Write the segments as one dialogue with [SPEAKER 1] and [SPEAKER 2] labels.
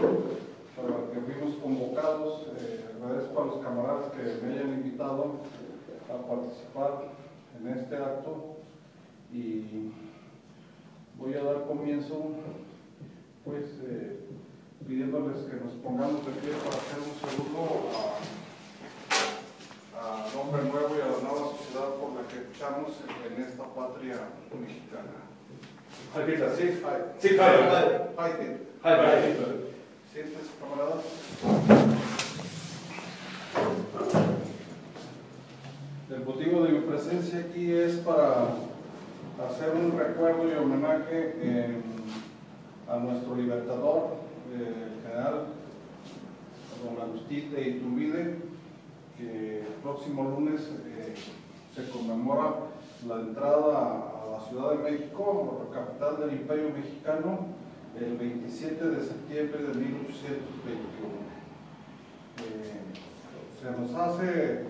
[SPEAKER 1] para que fuimos convocados. Eh, agradezco a los camaradas que me hayan invitado a participar en este acto y voy a dar comienzo pues eh, pidiéndoles que nos pongamos de pie para hacer un saludo al hombre nuevo y a la nueva sociedad por la que luchamos en esta patria mexicana.
[SPEAKER 2] Sí,
[SPEAKER 1] Sí, Siéntese, camaradas. El motivo de mi presencia aquí es para hacer un recuerdo y homenaje eh, a nuestro libertador, el general don Agustín de Iturbide, que el próximo lunes eh, se conmemora la entrada a la Ciudad de México, capital del Imperio Mexicano, el 27 de septiembre de 1821. se nos hace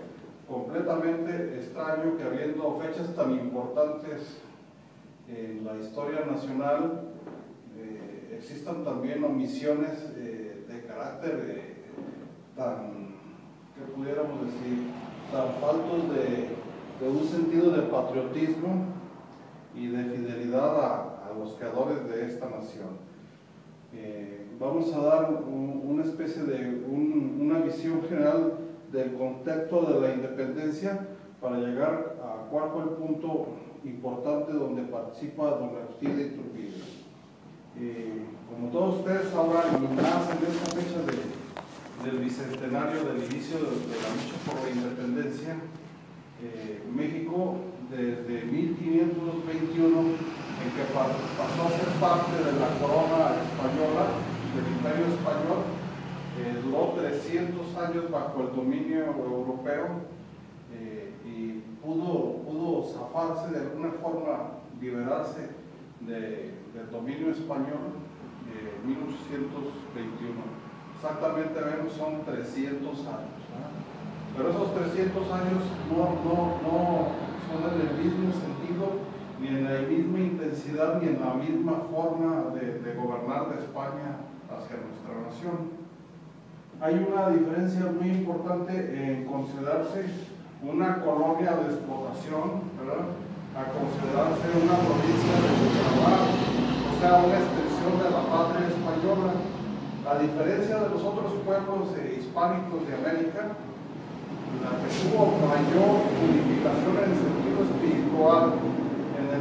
[SPEAKER 1] completamente extraño que habiendo fechas tan importantes en la historia nacional, eh, existan también omisiones eh, de carácter eh, tan, que pudiéramos decir, tan faltos de, un sentido de patriotismo y de fidelidad a, los creadores de esta nación. Vamos a dar una especie de una visión general del contexto de la independencia para llegar a cuál fue el punto importante donde participa don Agustín de Iturbide. Eh, como todos ustedes sabrán, en esta fecha del bicentenario del inicio de, la lucha por la independencia, eh, México desde 1521, en que pasó a ser parte de la corona española, del imperio español, eh, duró 300 años bajo el dominio europeo y pudo, pudo zafarse de alguna forma, liberarse del dominio español de 1821. Exactamente vemos son 300 años. Pero esos 300 años no, no, no son en el mismo sentido, ni en la misma intensidad, ni en la misma forma de, gobernar de España hacia nuestra nación. Hay una diferencia muy importante en considerarse una colonia de explotación, a considerarse una provincia de trabajo, o sea, una extensión de la patria española. A diferencia de los otros pueblos hispánicos de América, la que tuvo mayor unificación en el sentido espiritual,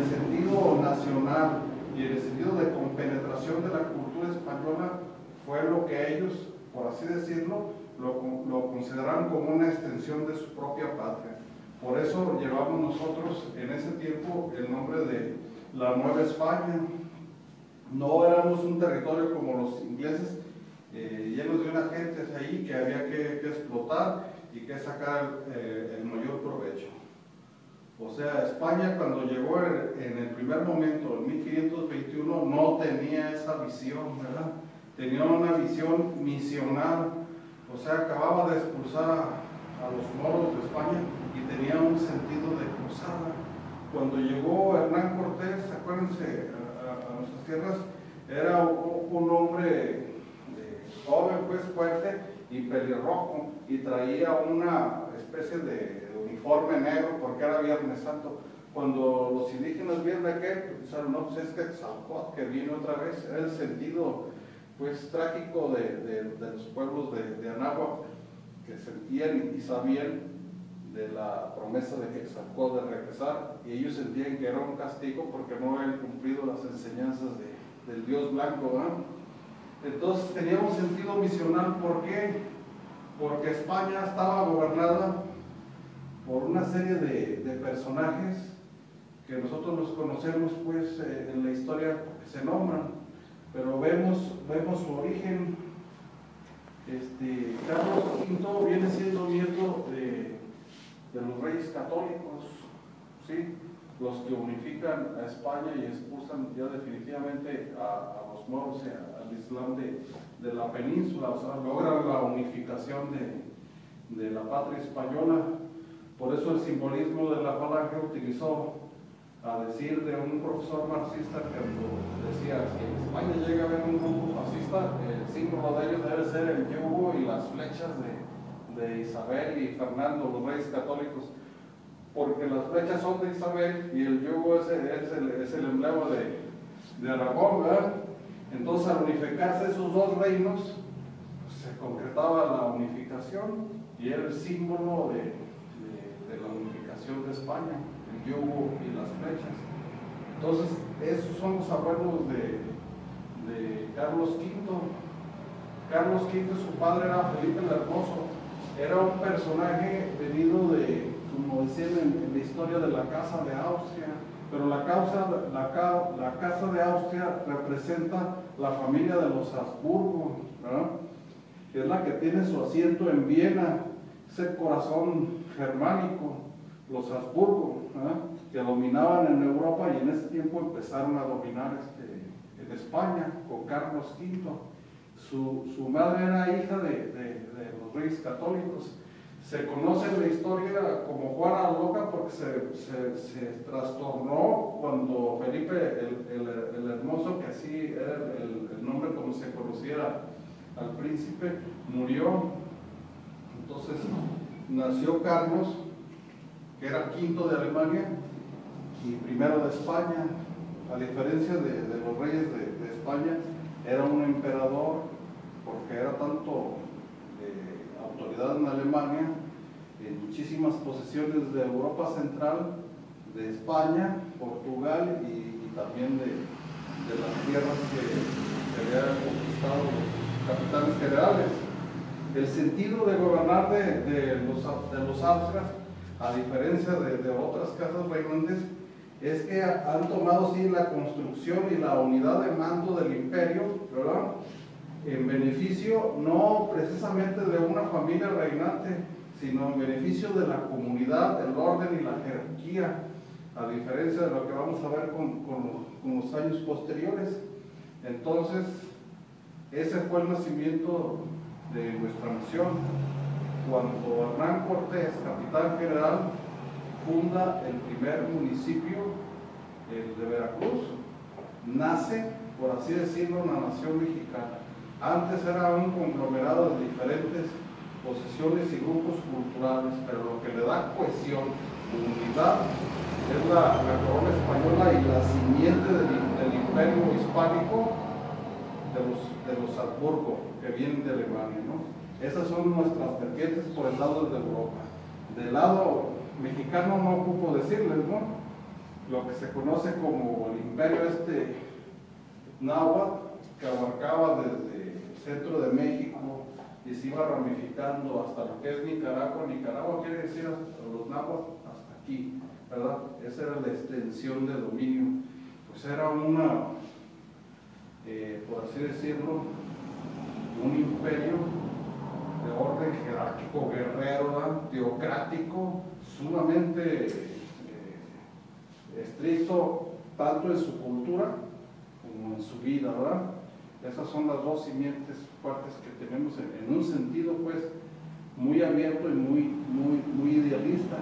[SPEAKER 1] el sentido nacional y en el sentido de compenetración de la cultura española, fue lo que ellos, por así decirlo, lo, consideraron como una extensión de su propia patria. Por eso llevamos nosotros en ese tiempo el nombre de la Nueva España. No éramos un territorio como los ingleses, eh, llenos de una gente ahí que había que, explotar y que sacar eh, el mayor provecho. O sea, España cuando llegó en el primer momento, en 1521, no tenía esa visión, ¿verdad? Tenía una visión misional o sea, acababa de expulsar a, los moros de España y tenía un sentido de cruzada. Cuando llegó Hernán Cortés, acuérdense, a, nuestras tierras, era un, hombre joven, pues fuerte y pelirrojo, y traía una especie de, uniforme negro porque era Viernes Santo. Cuando los indígenas vieron aquel, pensaron, no, pues es que Tzalcot, que vino otra vez, era el sentido pues trágico de, los pueblos de, de, Anáhuac que sentían y sabían de la promesa de que sacó de regresar y ellos sentían que era un castigo porque no habían cumplido las enseñanzas del Dios blanco. Entonces teníamos sentido misional, ¿por qué? Porque España estaba gobernada por una serie de, personajes que nosotros los conocemos pues eh, en la historia que se nombran pero vemos, vemos su origen. Este, Carlos V viene siendo nieto de, los reyes católicos, ¿sí? los que unifican a España y expulsan ya definitivamente a, los moros, al Islam de, la península, o sea, logran la unificación de la patria española. Por eso el simbolismo de la falange utilizó a decir de un profesor marxista que decía, si en España llega a haber un grupo fascista, el símbolo de ellos debe ser el yugo y las flechas de, de Isabel y Fernando, los reyes católicos, porque las flechas son de Isabel y el yugo es, el, es el, emblema de, de Aragón, ¿verdad? Entonces al unificarse esos dos reinos, pues, se concretaba la unificación y era el símbolo de la unificación de España, el yugo y las flechas. Entonces, esos son los abuelos de, Carlos V. Carlos V, su padre era Felipe el Hermoso. Era un personaje venido de, como decían en, en la historia de la Casa de Austria, pero la, causa, la, la, Casa de Austria representa la familia de los Habsburgo, que es la que tiene su asiento en Viena, ese corazón germánico, los Habsburgo, que dominaban en Europa y en ese tiempo empezaron a dominar este, en España con Carlos V. Su, su madre era hija de, de, los reyes católicos se conoce la historia como Juana Loca porque se, se, se trastornó cuando Felipe el, el, Hermoso, que así era el, el, nombre como se conocía al príncipe, murió. Entonces nació Carlos, que era quinto de Alemania y primero de España. A diferencia de, los reyes de, España, era un emperador porque era tanto autoridad en Alemania, en muchísimas posesiones de Europa Central, de España, Portugal y, también de, las tierras que, que habían conquistado los capitanes generales. El sentido de gobernar de, los, de los Austrias, a diferencia de, otras casas reinantes, es que han tomado sí la construcción y la unidad de mando del imperio, ¿verdad? en beneficio no precisamente de una familia reinante, sino en beneficio de la comunidad, el orden y la jerarquía, a diferencia de lo que vamos a ver con, con los años posteriores. Entonces, ese fue el nacimiento de nuestra nación. Cuando Hernán Cortés, capitán general, funda el primer municipio, de Veracruz, nace, por así decirlo, la nación mexicana. Antes era un conglomerado de diferentes posesiones y grupos culturales, pero lo que le da cohesión, unidad, es la, la corona española y la simiente del, imperio hispánico de los, de los que vienen de Alemania. ¿no? Esas son nuestras vertientes por el lado de Europa. Del lado mexicano no ocupo decirles, ¿no? Lo que se conoce como el imperio este náhuatl, que abarcaba desde centro de México y se iba ramificando hasta lo que es Nicaragua. Nicaragua quiere decir hasta los náhuatl hasta aquí, ¿verdad? Esa era la extensión de dominio. Pues era una, por así decirlo, un imperio de orden jerárquico, guerrero, teocrático, sumamente eh, estricto, tanto en su cultura como en su vida, ¿verdad? Esas son las dos simientes fuertes que tenemos en, en, un sentido pues muy abierto y muy, muy, muy idealista.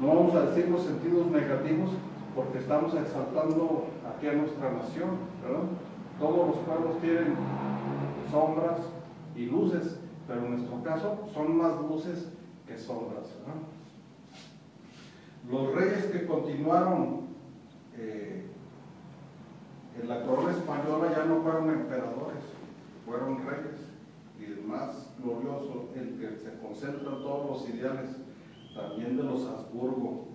[SPEAKER 1] No vamos a decir los sentidos negativos porque estamos exaltando aquí a nuestra nación, ¿verdad? Todos los pueblos tienen sombras y luces, pero en nuestro caso son más luces que sombras. Los reyes que continuaron eh, en la corona española ya no fueron emperadores, fueron reyes. Y el más glorioso, el que se concentra en todos los ideales, también de los Habsburgo,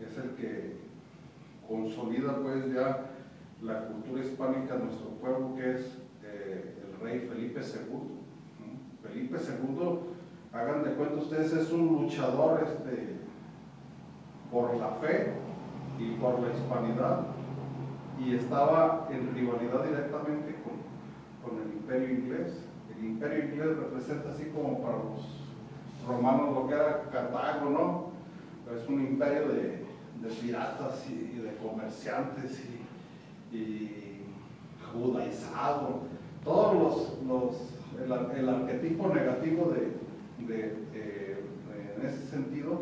[SPEAKER 1] es el que consolida pues ya la cultura hispánica de nuestro pueblo, que es eh, el rey Felipe II. Felipe II, hagan de cuenta ustedes, es un luchador este, por la fe y por la hispanidad y estaba en rivalidad directamente con, con, el imperio inglés. El imperio inglés representa así como para los romanos lo que era Cartago, ¿no? Es un imperio de, piratas y, de comerciantes y, judaizado. Todos los, los el, el, arquetipo negativo de, de, en ese sentido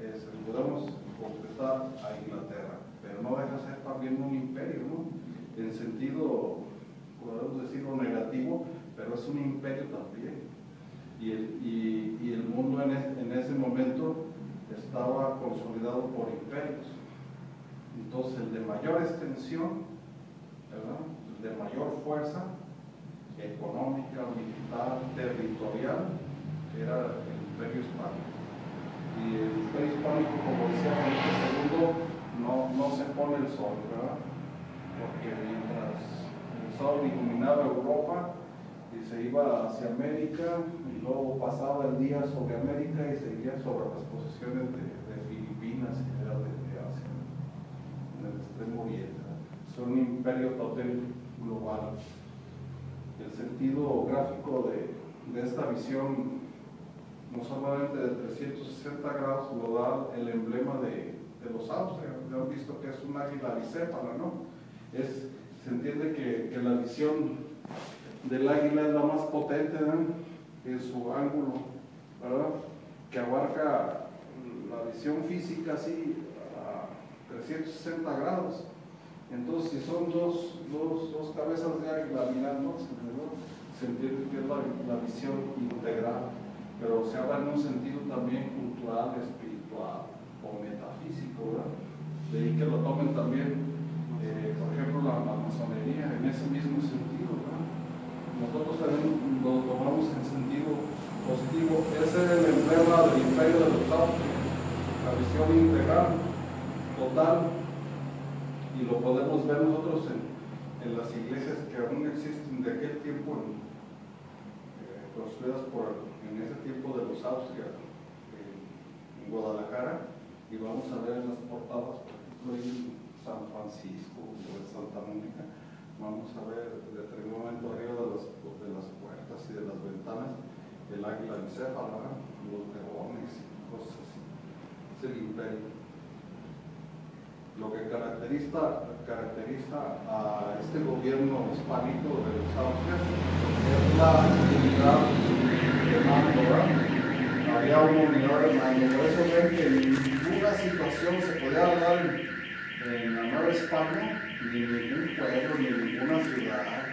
[SPEAKER 1] es, podemos completar a Inglaterra pero no deja de ser también un imperio, ¿no? En sentido, podemos decirlo negativo, pero es un imperio también. Y el, y, y el mundo en, en ese momento estaba consolidado por imperios. Entonces el de mayor extensión, de mayor fuerza económica, militar, territorial, era el imperio hispánico. Y el imperio hispánico, como decía Felipe II, no, no se pone el sol, ¿verdad? Porque mientras el sol iluminaba Europa y se iba hacia América, y luego pasaba el día sobre América y seguía sobre las posesiones de, Filipinas, era de, de Asia, en el extremo oriente. Es un imperio total global. El sentido gráfico de, de esta visión no solamente de 360 grados lo da el emblema de, de los Austrias. Ya han visto que es un águila bicéfala, ¿no? Es, se entiende que, que, la visión del águila es la más potente en su ángulo, ¿verdad? Que abarca la visión física así a 360 grados. Entonces, si son dos, dos, dos cabezas de águila mirando, se entiende que es la, la visión integral pero se habla en un sentido también cultural, espiritual o metafísico, ¿verdad? De que lo tomen también, eh, por ejemplo, la, la, masonería en ese mismo sentido, ¿verdad? Nosotros también lo tomamos en sentido positivo. Ese es el emblema del imperio de los Austrias, la visión integral, total, y lo podemos ver nosotros en, las iglesias que aún existen de aquel tiempo, eh, construidas por en ese tiempo de los Austrias en, Guadalajara y vamos a ver en las portadas, por ejemplo, en San Francisco o en Santa Mónica, vamos a ver de momento arriba de las, de las puertas y de las ventanas el águila bicéfala, los leones cosas así. Es el imperio. Lo que caracteriza, caracteriza a este gobierno hispánico de los Austrias es la actividad había una unidad de ven que ninguna situación se podía dar en, en la Nueva España, ni ningún pueblo, ni ninguna ciudad,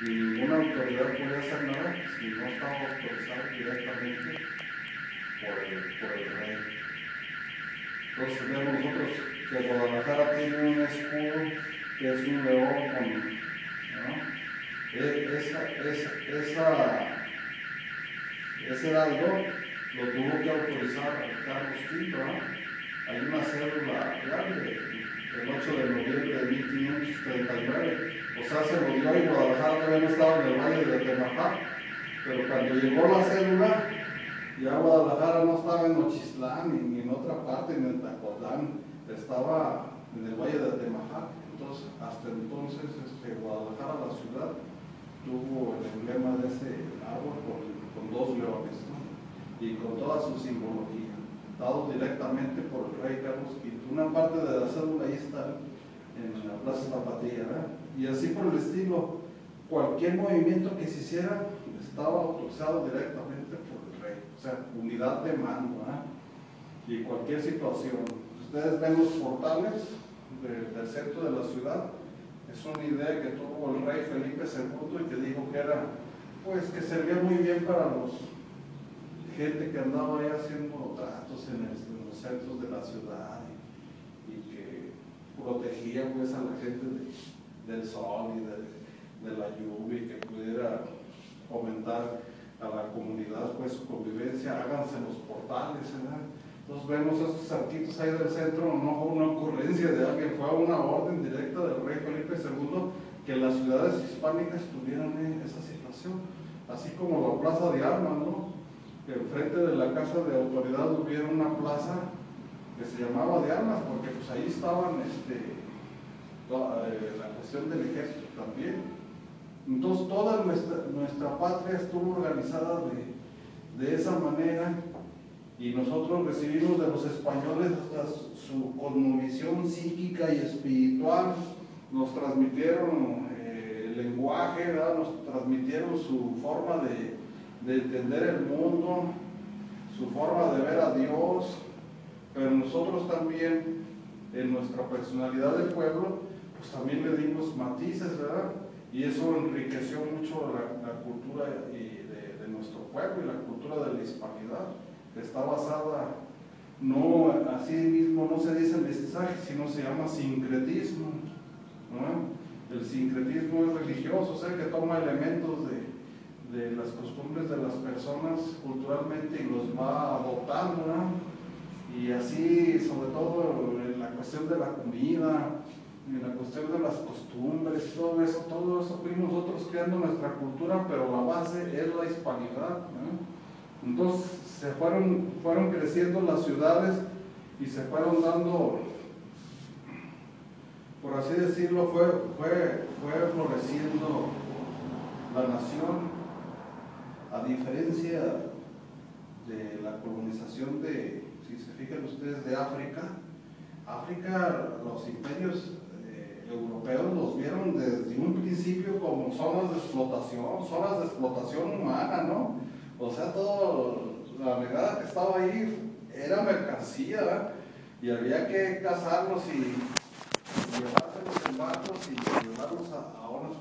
[SPEAKER 1] ni, ni ninguna autoridad podía hacer nada si no estaba autorizado directamente por el, por el rey. Entonces vemos nosotros que Guadalajara tiene un escudo que es un león con. E, esa, esa, esa ese heraldo lo tuvo que autorizar Carlos V, ¿no? Hay una cédula grande el 8 de noviembre de 1539. O sea, se lo dio y Guadalajara todavía no estaba en el valle de Temajac. Pero cuando llegó la cédula, ya Guadalajara no estaba en Ochislán ni, ni en otra parte, ni en Tacotlán, estaba en el valle de Temajac. Entonces, hasta entonces, este, Guadalajara, la ciudad, tuvo el emblema de ese árbol con, dos leones y con toda su simbología, dado directamente por el rey Carlos V. Una parte de la cédula ahí está en la Plaza Zapatilla, ¿verdad? y así por el estilo, cualquier movimiento que se hiciera estaba autorizado directamente por el rey, o sea, unidad de mando, ¿verdad? y cualquier situación. Ustedes ven los portales de, del centro de la ciudad, es una idea que tuvo el rey Felipe II y que dijo que era, pues que servía muy bien para los gente que andaba ahí haciendo tratos en, el, en los centros de la ciudad y, que protegía pues a la gente de, del sol y de, de, la lluvia y que pudiera fomentar a la comunidad pues su convivencia, háganse los portales, ¿verdad? Entonces vemos estos arquitos ahí del centro, no fue una ocurrencia de alguien, fue una orden directa del rey Felipe II que las ciudades hispánicas tuvieran esa situación. Así como la plaza de armas, ¿no? Que enfrente de la casa de autoridad hubiera una plaza que se llamaba de armas, porque pues ahí estaban este, toda, eh, la cuestión del ejército también. Entonces toda nuestra, nuestra patria estuvo organizada de, de esa manera y nosotros recibimos de los españoles su cosmovisión psíquica y espiritual, nos transmitieron eh, el lenguaje, ¿verdad? nos transmitieron su forma de, de entender el mundo, su forma de ver a Dios, pero nosotros también, en nuestra personalidad del pueblo, pues también le dimos matices, ¿verdad? Y eso enriqueció mucho la, cultura pueblo y la cultura de la hispanidad, está basada no así mismo, no se dice mestizaje, sino se llama sincretismo. El sincretismo es religioso, o sea, que toma elementos de, de las costumbres de las personas culturalmente y los va adoptando, Y así, sobre todo en la cuestión de la comida, en la cuestión de las costumbres, todo eso, todo eso fuimos nosotros creando nuestra cultura, pero la base es la hispanidad. Entonces se fueron, fueron creciendo las ciudades y se fueron dando, por así decirlo, fue, fue, fue floreciendo la nación, a diferencia de la colonización de, si se fijan ustedes, de África, África, los imperios eh, europeos los vieron desde un principio como zonas de explotación, zonas de explotación humana, ¿no? O sea, todo la negada que estaba ahí era mercancía, y había que cazarlos y, llevárselos en barcos y llevarlos a, a unas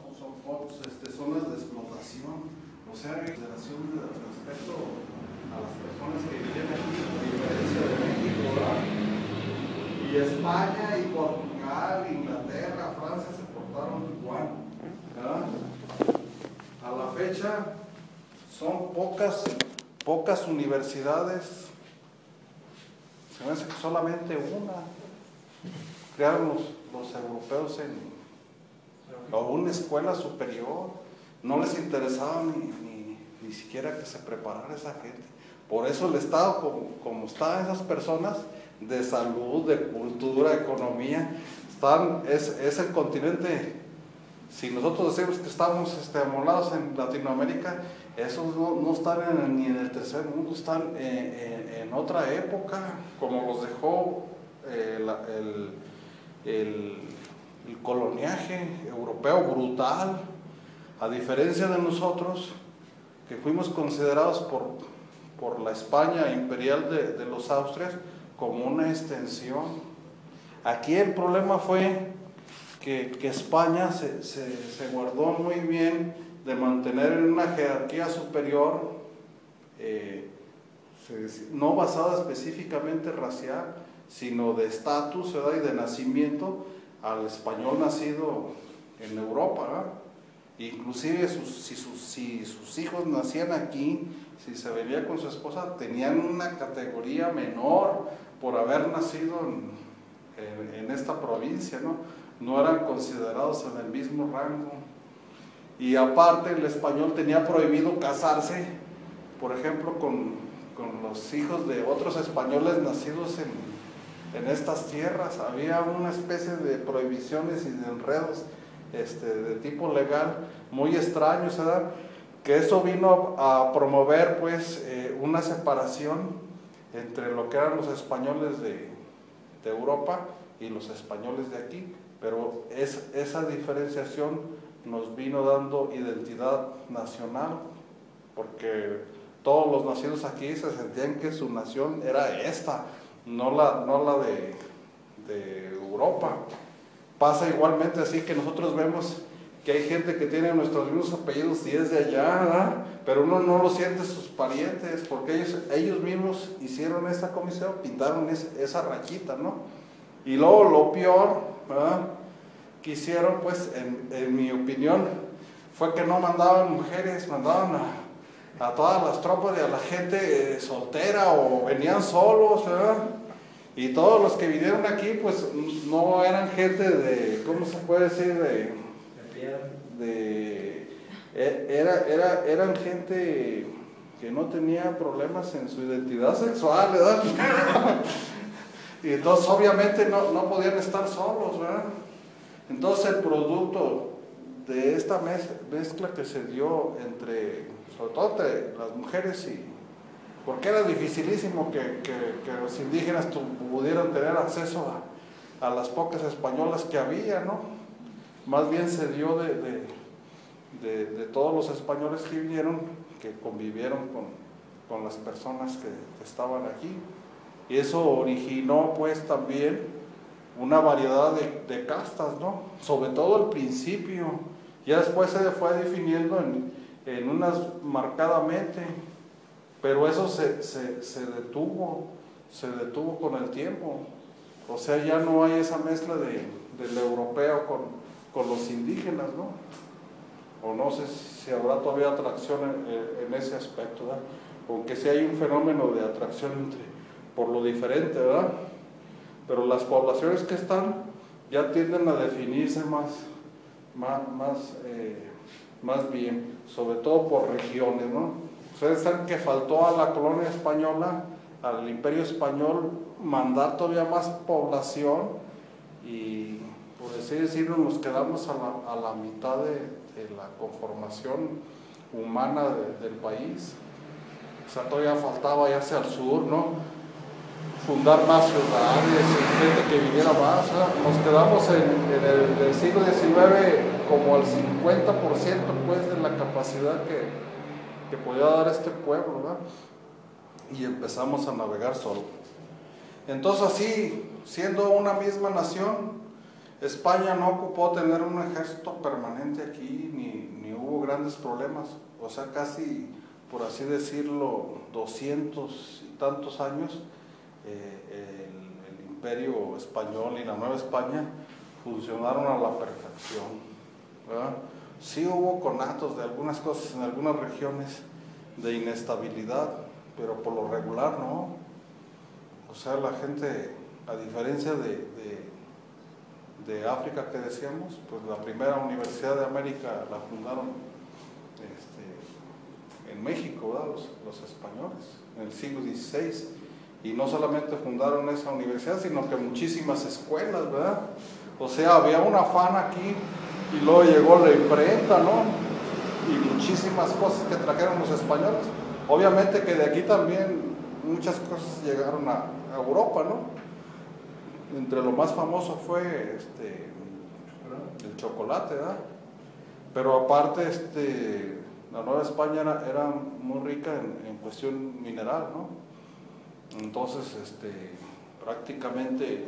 [SPEAKER 1] este, zonas de explotación. O sea, consideración respecto a las personas que viven aquí, a diferencia de México, Y España y Portugal, Inglaterra, Francia se portaron igual. A la fecha son pocas pocas universidades, se me hace que solamente una, crearon los, europeos en una escuela superior, no les interesaba ni, ni, siquiera que se preparara esa gente. Por eso el Estado, como, como están esas personas de salud, de cultura, economía, están, es, es el continente. Si nosotros decimos que estamos este, amolados en Latinoamérica, esos no, están ni en el tercer mundo, están en, otra época, como los dejó eh, el, coloniaje europeo brutal, a diferencia de nosotros, que fuimos considerados por, por la España imperial de, de los Austrias como una extensión. Aquí el problema fue que, España se, se, guardó muy bien de mantener en una jerarquía superior, eh, no basada específicamente racial, sino de estatus y de nacimiento al español nacido en Europa. Inclusive si, sus, hijos nacían aquí, si se venía con su esposa, tenían una categoría menor por haber nacido en, esta provincia, no eran considerados en el mismo rango. Y aparte el español tenía prohibido casarse, por ejemplo, con, los hijos de otros españoles nacidos en, estas tierras. Había una especie de prohibiciones y de enredos este, de tipo legal muy extraños, ¿verdad? Que eso vino a promover pues eh, una separación entre lo que eran los españoles de, de Europa y los españoles de aquí. Pero es, esa diferenciación nos vino dando identidad nacional, porque todos los nacidos aquí se sentían que su nación era esta, no la, no la de, Europa. Pasa igualmente así que nosotros vemos que hay gente que tiene nuestros mismos apellidos y es de allá, pero uno no lo siente sus parientes, porque ellos, ellos mismos hicieron esta comisión, pintaron esa rachita, ¿no? Y luego lo peor, que hicieron, pues, en, mi opinión, fue que no mandaban mujeres, mandaban a, todas las tropas y a la gente eh, soltera o venían solos, Y todos los que vinieron aquí, pues, no eran gente de, ¿cómo se puede decir? De, de e, era, era, eran gente que no tenía problemas en su identidad sexual, ¿verdad? Y entonces obviamente no, no podían estar solos, ¿verdad? Entonces el producto de esta mezcla que se dio entre, sobre todo entre las mujeres y, porque era dificilísimo que, los indígenas pudieran tener acceso a, las pocas españolas que había, ¿no? Más bien se dio de, todos los españoles que vinieron, que convivieron con, las personas que estaban aquí. Y eso originó pues también una variedad de, castas, ¿no? Sobre todo al principio. Ya después se fue definiendo en, unas marcadamente, Pero eso se, detuvo, se detuvo con el tiempo. O sea, ya no hay esa mezcla de, del europeo con, con los indígenas, ¿no? O no sé si habrá todavía atracción en, ese aspecto, ¿verdad? Aunque sí hay un fenómeno de atracción por lo diferente, ¿verdad? Pero las poblaciones que están ya tienden a definirse más, más, eh, más bien, sobre todo por regiones, ¿no? Ustedes saben que faltó a la colonia española, al imperio español, mandar todavía más población y, por así decirlo, nos quedamos a la, a la mitad de, la conformación humana del país. O sea, todavía faltaba ya hacia el sur, ¿no? Fundar más ciudades, gente que viviera más. Nos quedamos en, el, siglo XIX como al 50% pues, de la capacidad que, que podía dar este pueblo, ¿verdad? Y empezamos a navegar solo. Entonces así, siendo una misma nación, España no ocupó tener un ejército permanente aquí, ni, ni hubo grandes problemas. O sea, casi, por así decirlo, 200 y tantos años eh, el, imperio español y la Nueva España funcionaron a la perfección. Sí hubo conatos de algunas cosas en algunas regiones de inestabilidad, pero por lo regular no. O sea, la gente, a diferencia de, de, África que decíamos, pues la primera universidad de América la fundaron este, en México, los, los españoles, en el siglo XVI y no solamente fundaron esa universidad, sino que muchísimas escuelas, ¿verdad? O sea, había un afán aquí y luego llegó la imprenta, ¿no? Y muchísimas cosas que trajeron los españoles. Obviamente que de aquí también muchas cosas llegaron a, Europa, ¿no? Entre lo más famoso fue este, el chocolate, ¿verdad? Pero aparte, este, la Nueva España era, muy rica en, en cuestión mineral, ¿no? Entonces, este, prácticamente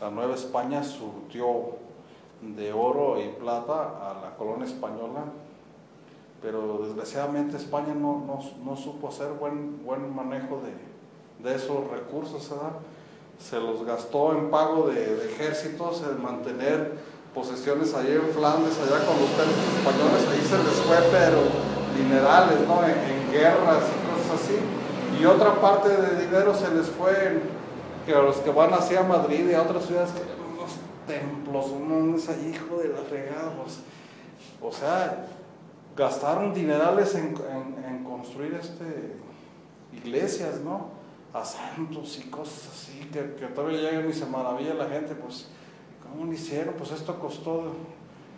[SPEAKER 1] la Nueva España surtió de oro y plata a la colonia española, pero desgraciadamente España no, supo hacer buen, buen manejo de, esos recursos, se los gastó en pago de, ejércitos, en mantener posesiones allá en Flandes, allá con los españoles, ahí se les fue, pero minerales, ¿no? en guerras y cosas así y otra parte de dinero se les fue que a los que van hacia Madrid y a otras ciudades que unos templos, unos hijo de las regados. O sea, gastaron dinerales en, construir este iglesias, ¿no? A santos y cosas así, que, todavía llegan y se maravilla la gente, pues, ¿cómo lo hicieron? Pues esto costó,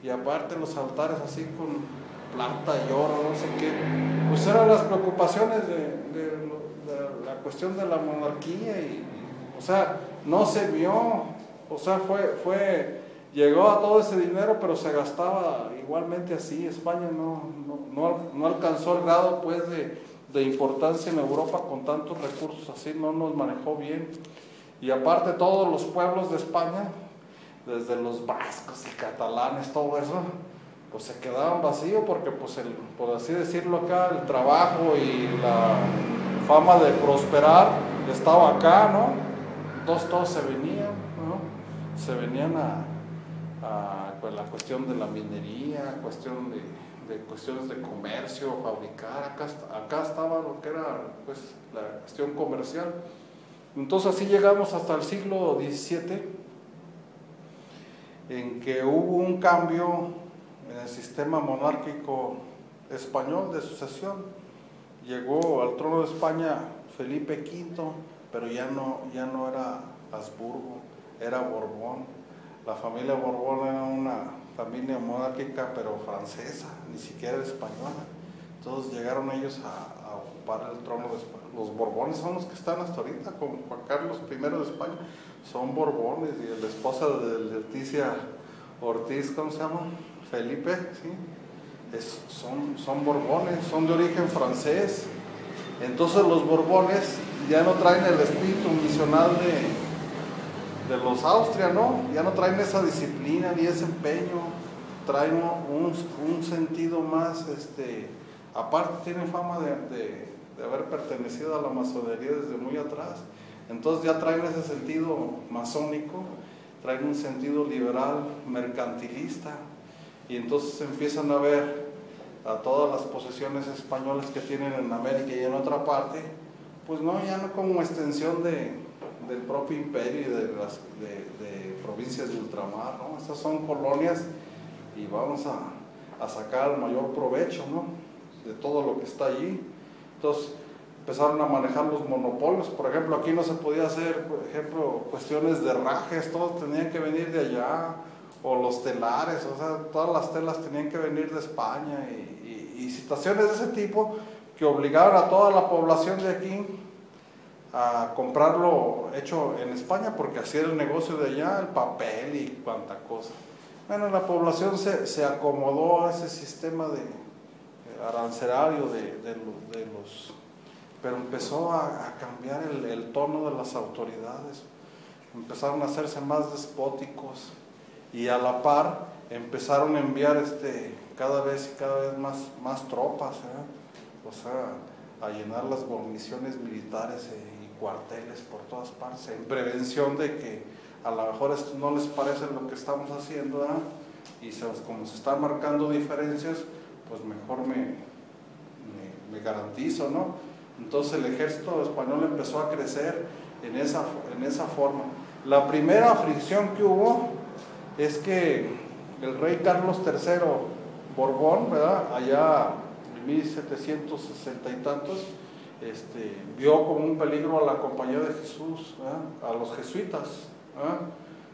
[SPEAKER 1] y aparte los altares así con plata y oro, no sé qué, pues eran las preocupaciones de la cuestión de la monarquía y, o sea, no se vio, o sea, fue, fue, llegó a todo ese dinero, pero se gastaba igualmente así. España no, no, no, alcanzó el grado, pues, de, de, importancia en Europa con tantos recursos así, no nos manejó bien. Y aparte todos los pueblos de España, desde los vascos y catalanes, todo eso, pues se quedaban vacíos porque, pues, el, por así decirlo acá, el trabajo y la fama de prosperar estaba acá, ¿no? Todos, todos se venían. Se venían a, pues, la cuestión de la minería, cuestión de, cuestiones de comercio, fabricar, acá, acá estaba lo que era pues, la cuestión comercial. Entonces así llegamos hasta el siglo XVII, en que hubo un cambio en el sistema monárquico español de sucesión llegó al trono de España Felipe V, pero ya no, ya no era Habsburgo, era Borbón. La familia Borbón era una familia monárquica, pero francesa, ni siquiera española. Entonces llegaron ellos a, ocupar el trono de España. Los Borbones son los que están hasta ahorita, con Juan Carlos I de España. Son Borbones y la esposa de Leticia Ortiz, ¿cómo se llama? Felipe, ¿sí? Son, son borbones, son de origen francés. Entonces los borbones ya no traen el espíritu misional de, de los Austria, ¿no? Ya no traen esa disciplina ni ese empeño, traen un, un sentido más, este, aparte tienen fama de, de haber pertenecido a la masonería desde muy atrás. Entonces ya traen ese sentido masónico, traen un sentido liberal, mercantilista, y entonces empiezan a ver a todas las posesiones españolas que tienen en América y en otra parte, pues no, ya no como extensión de, del propio imperio y de las de, provincias de ultramar, ¿no? Estas son colonias y vamos a, a sacar el mayor provecho, ¿no? De todo lo que está allí. Entonces, empezaron a manejar los monopolios. Por ejemplo, aquí no se podía hacer, por ejemplo, cuestiones de rajes, todos tenían que venir de allá, o los telares, o sea, todas las telas tenían que venir de España, y, y, situaciones de ese tipo que obligaron a toda la población de aquí a comprarlo hecho en España, porque así era el negocio de allá, el papel y cuanta cosa. Bueno, la población se, se acomodó a ese sistema de arancelario de, de, los pero empezó a, cambiar el, tono de las autoridades, empezaron a hacerse más despóticos y a la par empezaron a enviar este, cada vez y cada vez más, más tropas, ¿eh? o sea, a llenar las guarniciones militares y cuarteles por todas partes, en prevención de que a lo mejor esto no les parece lo que estamos haciendo, y como se están marcando diferencias, pues mejor me, me, me garantizo, ¿no? Entonces el ejército español empezó a crecer en esa, en esa forma. La primera fricción que hubo es que el rey Carlos III Borbón, ¿verdad? allá en 1760 y tantos, este, vio como un peligro a la compañía de Jesús, a los jesuitas,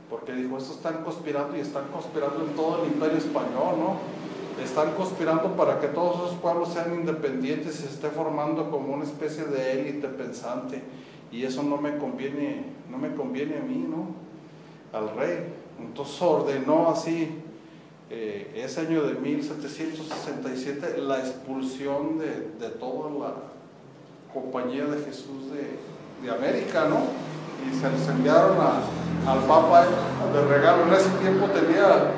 [SPEAKER 1] porque dijo, estos están conspirando y están conspirando en todo el imperio español, ¿no? están conspirando para que todos esos pueblos sean independientes y se esté formando como una especie de élite pensante. Y eso no me conviene, no me conviene a mí, ¿no? Al rey. Entonces ordenó así, eh, ese año de 1767, la expulsión de, de toda la compañía de Jesús de, de América, ¿no? Y se les enviaron al Papa de regalo. En ese tiempo tenía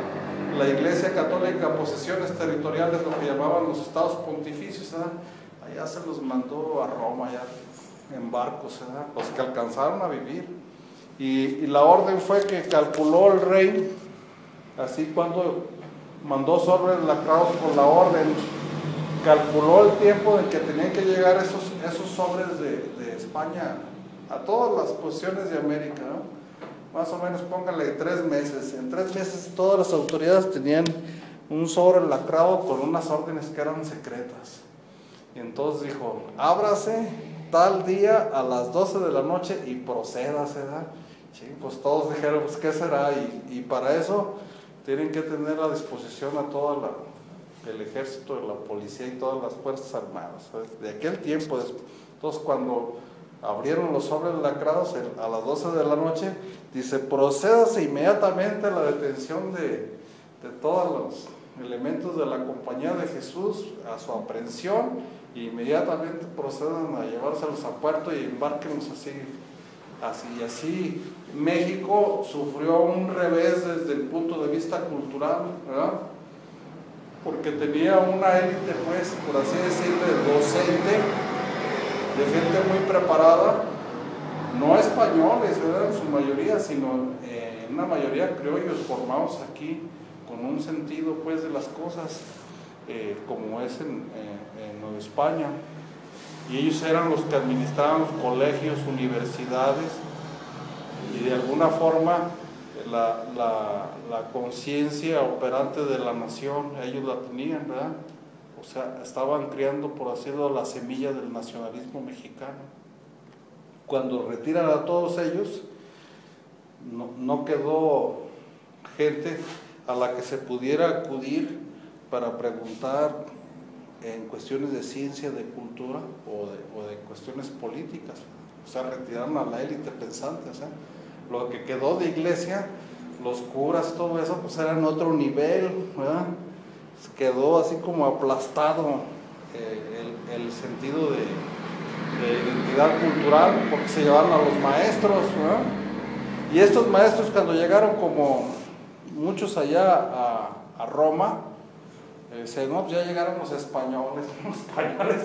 [SPEAKER 1] la Iglesia Católica posesiones territoriales, lo que llamaban los estados pontificios, allá se los mandó a Roma, allá en barcos, los que alcanzaron a vivir. Y, la orden fue que calculó el rey, así cuando mandó sobres lacrados con la orden, calculó el tiempo en que tenían que llegar esos, esos sobres de, España a todas las posiciones de América. ¿no? más o menos póngale tres meses. En tres meses todas las autoridades tenían un sobre lacrado con unas órdenes que eran secretas. Y entonces dijo, ábrase tal día a las 12 de la noche y procédase. Sí, pues todos dijeron, pues ¿qué será? Y, para eso tienen que tener a disposición a todo el ejército, la policía y todas las fuerzas armadas. De aquel tiempo, entonces cuando abrieron los sobres lacrados a las 12 de la noche, dice, procédase inmediatamente a la detención de, todos los elementos de la compañía de Jesús, a su aprehensión, e inmediatamente procedan a llevárselos a puerto y embarquenlos así. Así, y así México sufrió un revés desde el punto de vista cultural, ¿verdad? Porque tenía una élite, pues, por así decirlo, docente, de gente muy preparada, no españoles, en su mayoría, sino eh, una mayoría criollos formados aquí con un sentido pues de las cosas eh, como es en, Nueva España. Y ellos eran los que administraban los colegios, universidades, y de alguna forma la, la conciencia operante de la nación, ellos la tenían, ¿verdad? O sea, estaban criando, por así decirlo, la semilla del nacionalismo mexicano. Cuando retiran a todos ellos, no, quedó gente a la que se pudiera acudir para preguntar en cuestiones de ciencia, de cultura o de, cuestiones políticas. O sea, retiraron a la élite pensante. O lo que quedó de iglesia, los curas, todo eso, pues eran otro nivel, ¿verdad? quedó así como aplastado eh, el, sentido de, identidad cultural porque se llevaron a los maestros. Y estos maestros cuando llegaron como muchos allá a, Roma, Dice, no, pues ya llegaron los españoles, los españoles,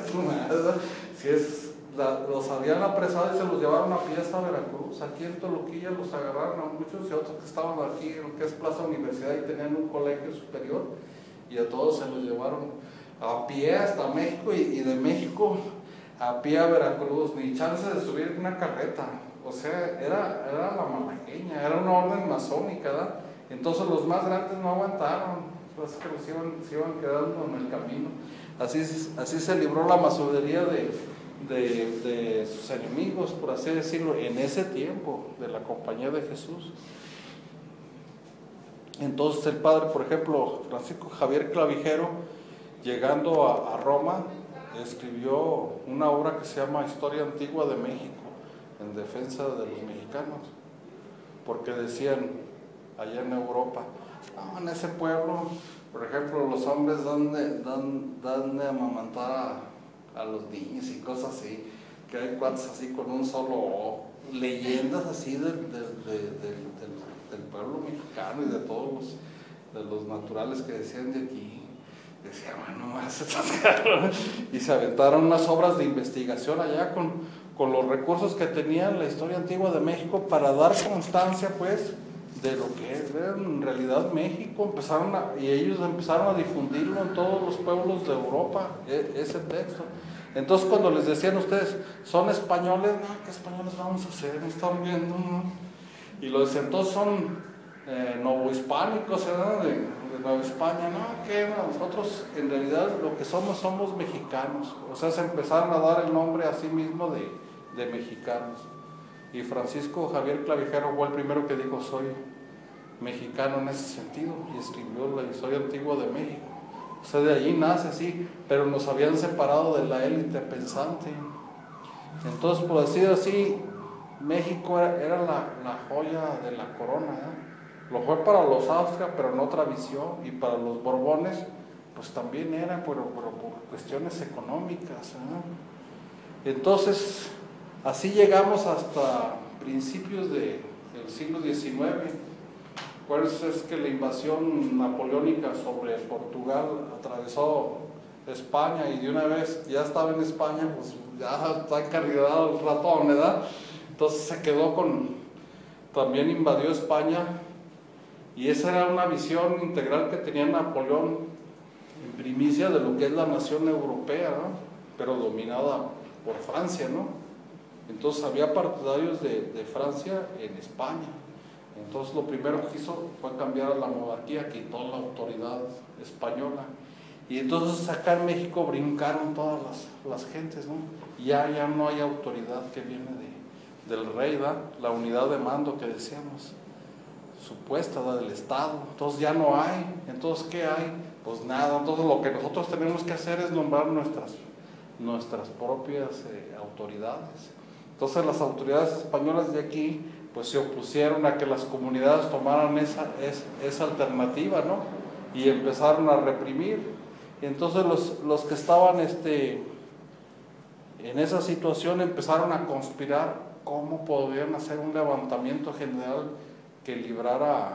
[SPEAKER 1] si es, los habían apresado y se los llevaron a pie hasta Veracruz. Aquí en Toluquilla los agarraron a muchos y otros que estaban aquí en es Plaza Universidad y tenían un colegio superior y a todos se los llevaron a pie hasta México y, de México a pie a Veracruz, ni chance de subir una carreta. O sea, era, era la malagueña, era una orden masónica, ¿verdad? Entonces los más grandes no aguantaron, pues que los iban, se iban quedando en el camino. Así, así se libró la masonería de, de, sus enemigos, por así decirlo, en ese tiempo de la compañía de Jesús. Entonces el padre, por ejemplo, Francisco Javier Clavijero, llegando a, Roma, escribió una obra que se llama Historia Antigua de México, en defensa de los mexicanos, porque decían allá en Europa, en ese pueblo, por ejemplo, los hombres dan de, dan, dan de amamantar a a los niños y cosas así, que hay cuantos así con un solo leyendas así del, del, pueblo mexicano y de todos los, de los naturales que decían de aquí. Decían, bueno, más y se aventaron unas obras de investigación allá con, con los recursos que tenía la historia antigua de México para dar constancia, pues, de lo que era en realidad México, empezaron y ellos empezaron a difundirlo en todos los pueblos de Europa, e, ese texto. Entonces cuando les decían ustedes, son españoles, no, ¿qué españoles vamos a hacer? No están viendo, Y los decían, entonces son eh, novohispánicos, De, de, Nueva España, no, que nosotros en realidad lo que somos somos mexicanos. O sea, se empezaron a dar el nombre a sí mismo de, de mexicanos. Y Francisco Javier Clavijero fue el primero que dijo, soy mexicano en ese sentido, y escribió la historia antigua de México. O sea, de allí nace así, pero nos habían separado de la élite pensante. Entonces, por decir así, México era, la, joya de la corona. ¿eh? Lo fue para los Austria, pero en otra y para los Borbones, pues también era, pero, por cuestiones económicas. ¿eh? Entonces, así llegamos hasta principios del siglo XIX pues es que la invasión napoleónica sobre Portugal atravesó España y de una vez ya estaba en España, pues ya está encargado el ratón, ¿verdad? Entonces se quedó con, también invadió España y esa era una visión integral que tenía Napoleón en primicia de lo que es la nación europea, ¿no? pero dominada por Francia, ¿no? Entonces había partidarios de Francia en España. Entonces lo primero que hizo fue cambiar a la monarquía, quitó la autoridad española. Y entonces acá en México brincaron todas las, gentes, ¿no? Ya, ya no hay autoridad que viene de, del rey, ¿da? la unidad de mando que decíamos, supuesta del Estado. Entonces ya no hay. Entonces, ¿qué hay? Pues nada. Entonces lo que nosotros tenemos que hacer es nombrar nuestras, nuestras propias eh, autoridades. Entonces las autoridades españolas de aquí pues se opusieron a que las comunidades tomaran esa, esa, alternativa, ¿no? Y empezaron a reprimir. Entonces los, los, que estaban este, en esa situación empezaron a conspirar cómo podían hacer un levantamiento general que librara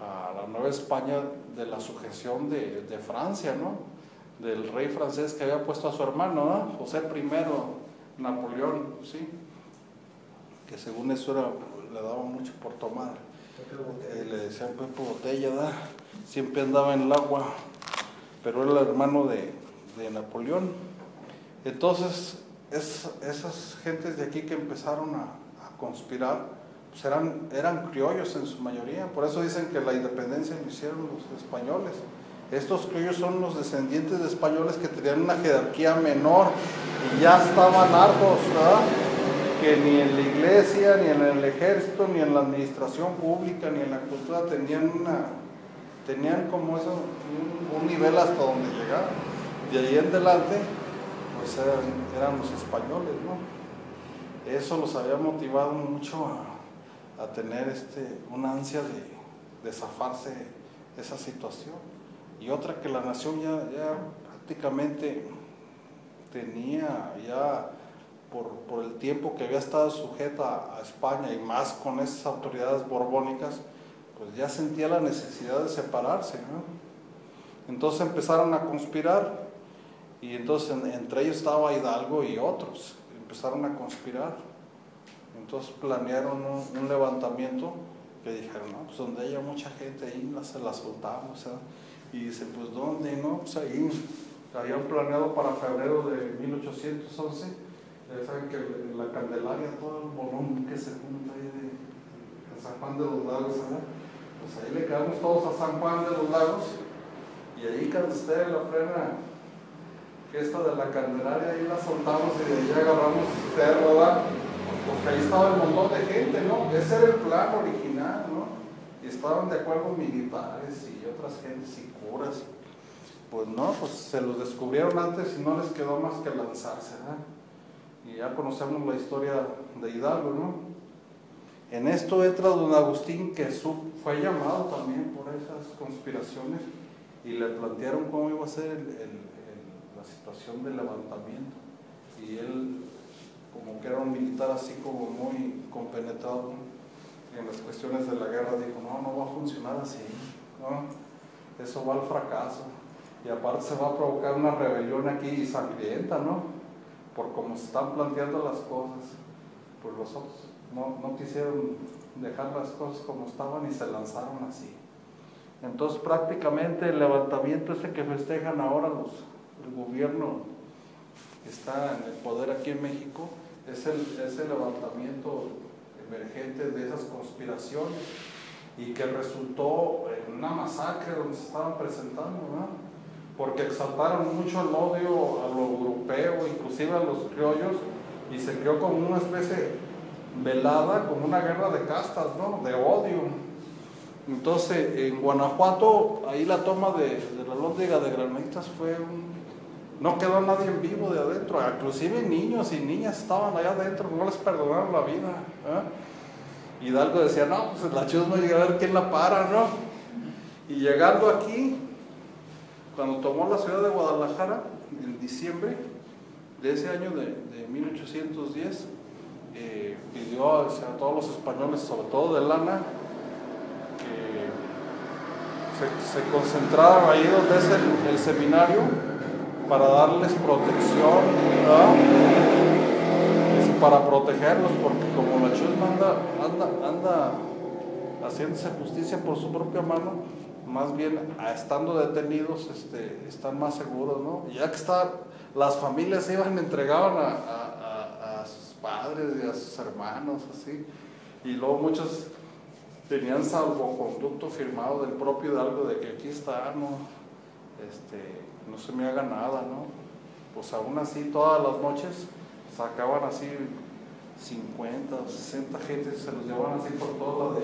[SPEAKER 1] a, la Nueva España de la sujeción de, de, Francia, ¿no? Del rey francés que había puesto a su hermano, ¿no? José I, Napoleón, ¿sí? Que según eso era le daba mucho por tomar. Eh, le decían Pepe Botella, ¿da? siempre andaba en el agua, pero era el hermano de, Napoleón. Entonces, esas gentes de aquí que empezaron a, conspirar, pues eran, eran criollos en su mayoría, por eso dicen que la independencia lo hicieron los españoles. Estos criollos son los descendientes de españoles que tenían una jerarquía menor y ya estaban hartos, ¿verdad? Que ni en la iglesia, ni en el ejército, ni en la administración pública, ni en la cultura tenían una, tenían como eso, un, nivel hasta donde llegar. De ahí en adelante, pues eran, los españoles, ¿no? Eso los había motivado mucho a, tener este, una ansia de, de zafarse esa situación. Y otra que la nación ya, ya prácticamente tenía ya por, el tiempo que había estado sujeta a España y más con esas autoridades borbónicas, pues ya sentía la necesidad de separarse. Entonces empezaron a conspirar y entonces entre ellos estaba Hidalgo y otros. Empezaron a conspirar. Entonces planearon un, levantamiento que dijeron, no, pues donde haya mucha gente ahí se la soltamos. Y dice, pues ¿dónde? No, pues ahí habían planeado para febrero de 1811. Ya saben que en la Candelaria todo el volumen que se junta ahí de, San Juan de los Lagos, pues ahí le quedamos todos a San Juan de los Lagos y ahí cuando la frena esta de la Candelaria, ahí la soltamos y de ahí agarramos cerro, ¿verdad? Porque ahí estaba un montón de gente, ¿no? Ese era el plan original, ¿no? Y estaban de acuerdo militares y otras gentes y curas. Pues no, pues se los descubrieron antes y no les quedó más que lanzarse, ¿verdad? Y ya conocemos la historia de Hidalgo, ¿no? En esto entra don Agustín, que fue llamado también por esas conspiraciones y le plantearon cómo iba a ser la situación del levantamiento. Y él, como que era un militar así como muy compenetrado en las cuestiones de la guerra, dijo, no, no va a funcionar así, ¿no? eso va al fracaso. Y aparte se va a provocar una rebelión aquí sangrienta, ¿no? Por cómo se están planteando las cosas. Pues los otros no, quisieron dejar las cosas como estaban y se lanzaron así. Entonces prácticamente el levantamiento ese que festejan ahora los, el gobierno que está en el poder aquí en México es el, levantamiento emergente de esas conspiraciones y que resultó en una masacre donde se estaban presentando, ¿no? Porque exaltaron mucho el odio a lo europeo, inclusive a los criollos, y se creó como una especie velada, como una guerra de castas, ¿no? de odio. Entonces, en Guanajuato, ahí la toma de, la lóndiga de granitas fue un... No quedó nadie en vivo de adentro, inclusive niños y niñas estaban allá adentro, no les perdonaron la vida. ¿eh? Hidalgo decía, no, pues la chusma llega a ver quién la para, ¿no? Y llegando aquí, cuando tomó la ciudad de Guadalajara, en diciembre de ese año de, de 1810, eh, pidió a todos los españoles, sobre todo de lana, se, concentraron ahí donde es el, seminario para darles protección, para protegerlos, porque como la chusma anda, anda, anda haciéndose justicia por su propia mano, más bien estando detenidos este, están más seguros, ¿no? ya que está, las familias iban, entregaban a, sus padres y a sus hermanos, así, y luego muchos tenían salvoconducto firmado del propio Hidalgo de que aquí está, no, este, no se me haga nada, ¿no? Pues aún así todas las noches sacaban así 50 o 60 gente, se los llevaban así por todo de,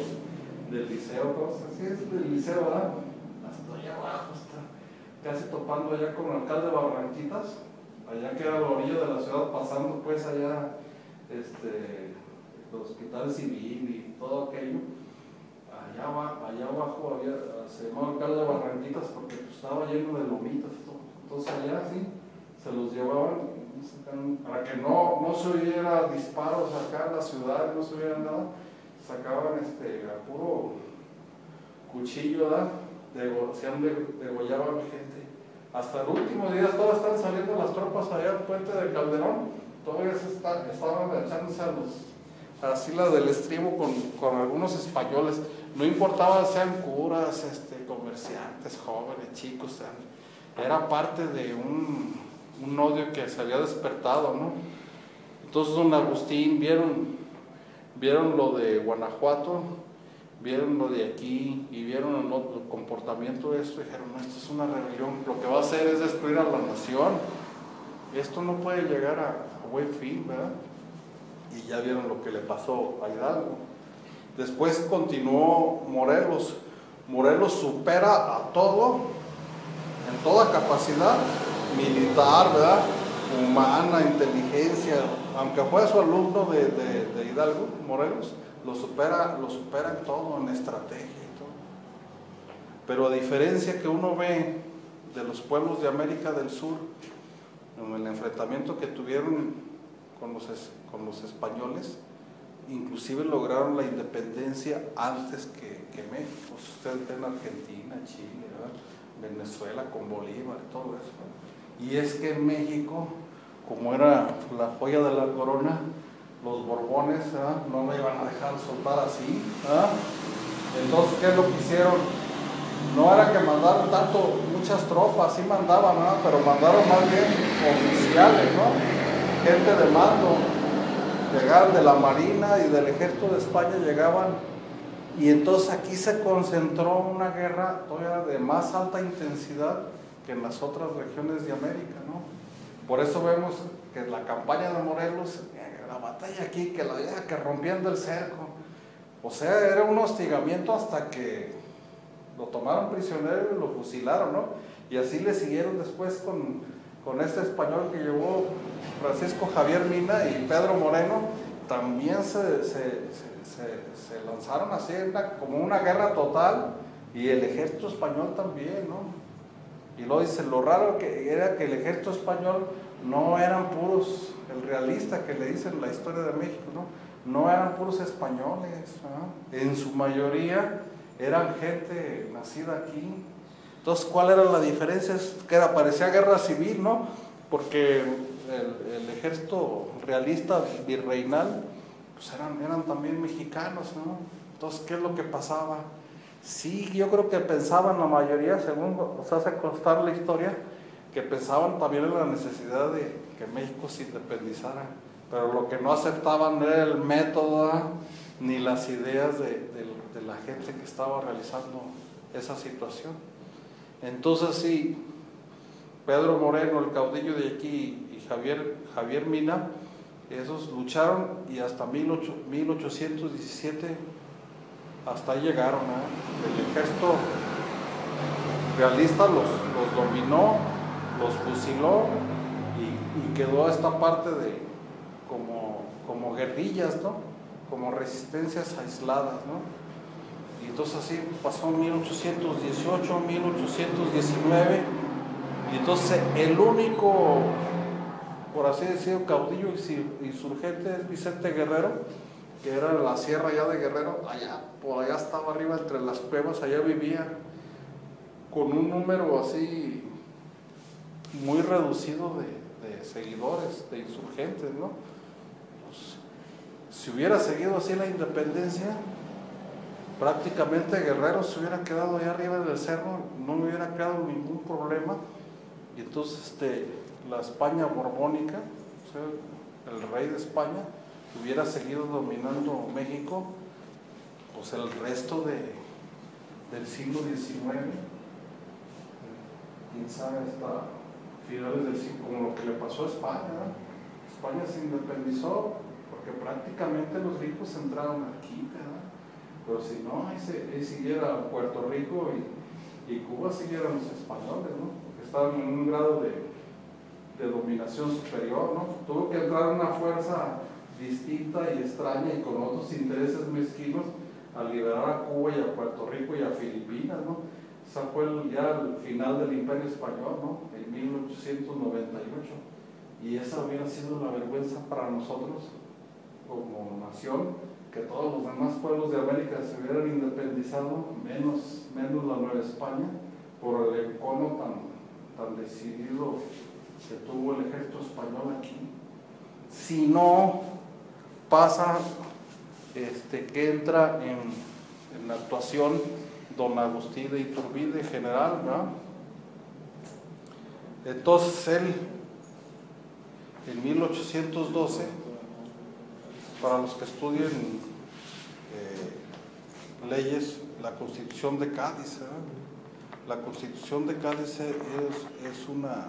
[SPEAKER 1] del liceo, así es del liceo, ¿verdad? Hasta allá abajo, hasta casi topando allá con el alcalde de Barranquitas, allá que era la orilla de la ciudad, pasando pues allá este, el hospital civil y todo aquello allá, abajo había, se llamaba alcalde de Barranquitas porque pues, estaba lleno de lomitas. Entonces allá sí, se los llevaban para que no, no se hubiera disparos acá en la ciudad, no se hubiera nada, sacaban este, a puro cuchillo, ¿verdad? De, degollaban gente. Hasta el último día todavía están saliendo las tropas allá al puente de Calderón, todavía se estaban echándose a los así del estribo con, con, algunos españoles, no importaba sean curas, este, comerciantes, jóvenes, chicos, era parte de un, un, odio que se había despertado, ¿no? Entonces don Agustín vieron, vieron lo de Guanajuato, vieron lo de aquí y vieron el, comportamiento de esto dijeron, no, esto es una rebelión, lo que va a hacer es destruir a la nación, esto no puede llegar a buen fin, ¿verdad? y ya vieron lo que le pasó a Hidalgo. Después continuó Morelos. Morelos supera a todo, en toda capacidad militar, ¿verdad? Humana, inteligencia, aunque fue su alumno de, Hidalgo, Morelos, lo supera, lo supera en todo, en estrategia y todo. Pero a diferencia que uno ve de los pueblos de América del Sur, en el enfrentamiento que tuvieron con los con los españoles, inclusive lograron la independencia antes que, México. Ustedes ven Argentina, Chile, Venezuela con Bolívar todo eso. Y es que en México, como era la joya de la corona, los borbones no me iban a dejar soltar así. Entonces, ¿qué es lo que hicieron? No era que mandaron tanto, muchas tropas, sí mandaban, pero mandaron más bien oficiales, ¿no? gente de mando. Llegaban de la Marina y del Ejército de España, llegaban y entonces aquí se concentró una guerra todavía de más alta intensidad que en las otras regiones de América, ¿no? Por eso vemos que la campaña de Morelos, eh, la batalla aquí, que la que rompiendo el cerco, o sea, era un hostigamiento hasta que lo tomaron prisionero y lo fusilaron, ¿no? Y así le siguieron después con, con este español que llevó Francisco Javier Mina y Pedro Moreno, también se, se, lanzaron así como una guerra total y el ejército español también, ¿no? Y luego dice, lo raro que era que el ejército español no eran puros, el realista que le dicen la historia de México, ¿no? No eran puros españoles, en su mayoría eran gente nacida aquí. Entonces, ¿cuál era la diferencia? Es que era, parecía guerra civil, ¿no? Porque el, el ejército realista virreinal pues eran, eran también mexicanos, ¿no? Entonces, ¿qué es lo que pasaba? Sí, yo creo que pensaban la mayoría, según nos hace constar la historia, que pensaban también en la necesidad de que México se independizara, pero lo que no aceptaban era el método ni las ideas de, la gente que estaba realizando esa situación. Entonces sí, Pedro Moreno, el caudillo de aquí, y Javier, Javier Mina, esos lucharon y hasta 1817 hasta ahí llegaron. ¿eh? El ejército realista los, dominó, los fusiló y, quedó esta parte de como, como guerrillas, ¿no? como resistencias aisladas. ¿no? Y entonces así pasó 1818, 1819 y entonces el único por así decirlo, caudillo insurgente es Vicente Guerrero, que era la sierra ya de Guerrero, allá, por allá estaba arriba entre las cuevas, allá vivía, con un número así muy reducido de, seguidores, de insurgentes, ¿no? Pues, si hubiera seguido así la independencia, prácticamente Guerrero se hubiera quedado allá arriba del cerro, no hubiera quedado ningún problema, y entonces este la España borbónica, el rey de España, hubiera seguido dominando México, pues el resto de, del siglo XIX, quién sabe, hasta finales del siglo, como lo que le pasó a España. España se independizó porque prácticamente los ricos entraron aquí, pero si no, ahí, siguiera Puerto Rico y, y Cuba siguieran los españoles, ¿no? porque estaban en un grado de de dominación superior, ¿no? Tuvo que entrar una fuerza distinta y extraña y con otros intereses mezquinos a liberar a Cuba y a Puerto Rico y a Filipinas, ¿no? Esa fue ya el final del Imperio Español, ¿no? En 1898. Y esa hubiera sido la vergüenza para nosotros como nación, que todos los demás pueblos de América se hubieran independizado, menos, menos la Nueva España, por el encono tan, tan decidido que tuvo el ejército español aquí, si no pasa este, que entra en, la actuación don Agustín de Iturbide general, Entonces él, en 1812, para los que estudien eh, leyes, la constitución de Cádiz, la constitución de Cádiz es una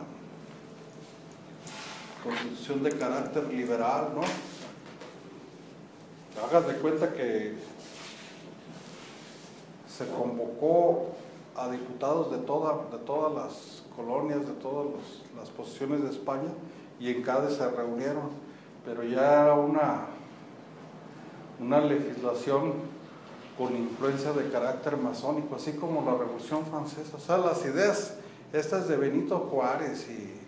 [SPEAKER 1] constitución de carácter liberal, ¿no? Hagas de cuenta que se convocó a diputados de, toda, de todas las colonias, de todas las posiciones de España, y en Cádiz se reunieron, pero ya era una, una legislación con influencia de carácter masónico, así como la Revolución Francesa. O sea, las ideas estas de Benito Juárez y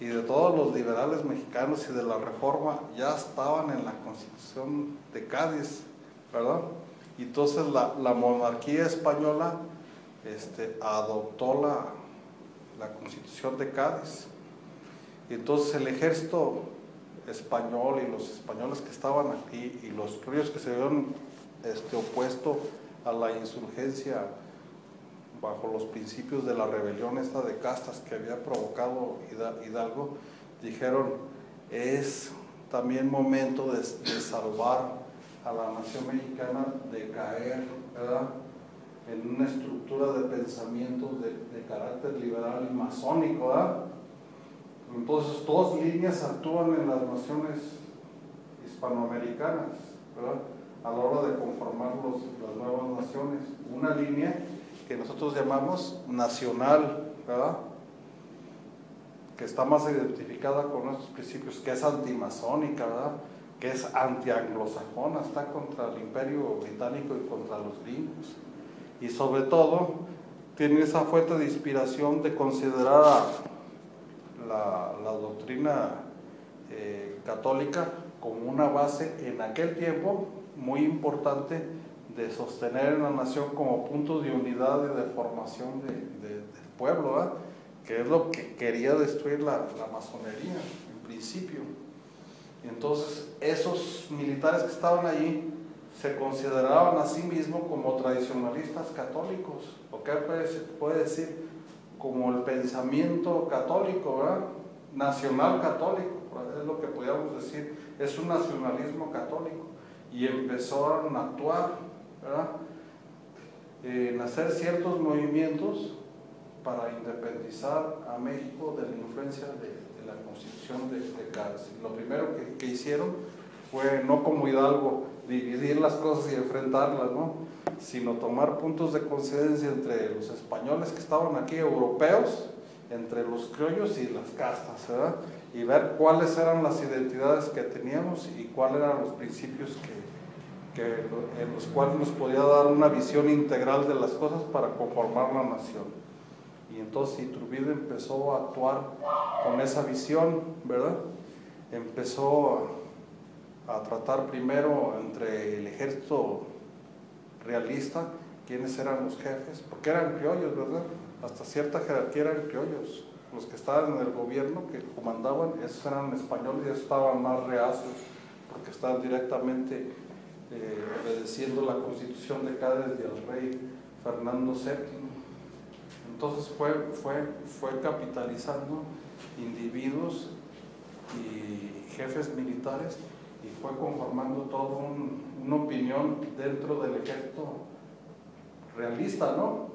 [SPEAKER 1] y de todos los liberales mexicanos y de la reforma ya estaban en la constitución de Cádiz, ¿verdad? Y entonces la, monarquía española este, adoptó la, constitución de Cádiz. Y entonces el ejército español y los españoles que estaban aquí y los criollos que se habían este, opuesto a la insurgencia bajo los principios de la rebelión esta de castas que había provocado Hidalgo, dijeron, es también momento de, salvar a la nación mexicana de caer en una estructura de pensamiento de, carácter liberal y masónico. Entonces, dos líneas actúan en las naciones hispanoamericanas a la hora de conformar las nuevas naciones. Una línea que nosotros llamamos nacional, ¿verdad? que está más identificada con nuestros principios, que es antimasónica, ¿verdad? que es antianglosajona, está contra el imperio británico y contra los gringos. Y sobre todo, tiene esa fuente de inspiración de considerar la, doctrina eh, católica como una base en aquel tiempo muy importante de sostener en la nación como punto de unidad y de formación de, del pueblo, que es lo que quería destruir la, la masonería en principio. Entonces, esos militares que estaban allí se consideraban a sí mismos como tradicionalistas católicos, o qué puede, decir, como el pensamiento católico, nacional católico, es lo que podríamos decir, es un nacionalismo católico. Y empezaron a actuar en hacer ciertos movimientos para independizar a México de la influencia de, la constitución de, de. Lo primero que, hicieron fue, no como Hidalgo, dividir las cosas y enfrentarlas, ¿no? sino tomar puntos de coincidencia entre los españoles que estaban aquí, europeos, entre los criollos y las castas, y ver cuáles eran las identidades que teníamos y cuáles eran los principios que, en los cuales nos podía dar una visión integral de las cosas para conformar la nación. Y entonces Iturbide empezó a actuar con esa visión, ¿verdad? Empezó a, tratar primero entre el ejército realista, quiénes eran los jefes, porque eran criollos, ¿verdad? Hasta cierta jerarquía eran criollos. Los que estaban en el gobierno, que comandaban, esos eran españoles y estaban más reacios, porque estaban directamente eh, obedeciendo la constitución de Cádiz y al rey Fernando VII. Entonces fue, fue, fue capitalizando individuos y jefes militares y fue conformando toda una opinión dentro del ejército realista, ¿no?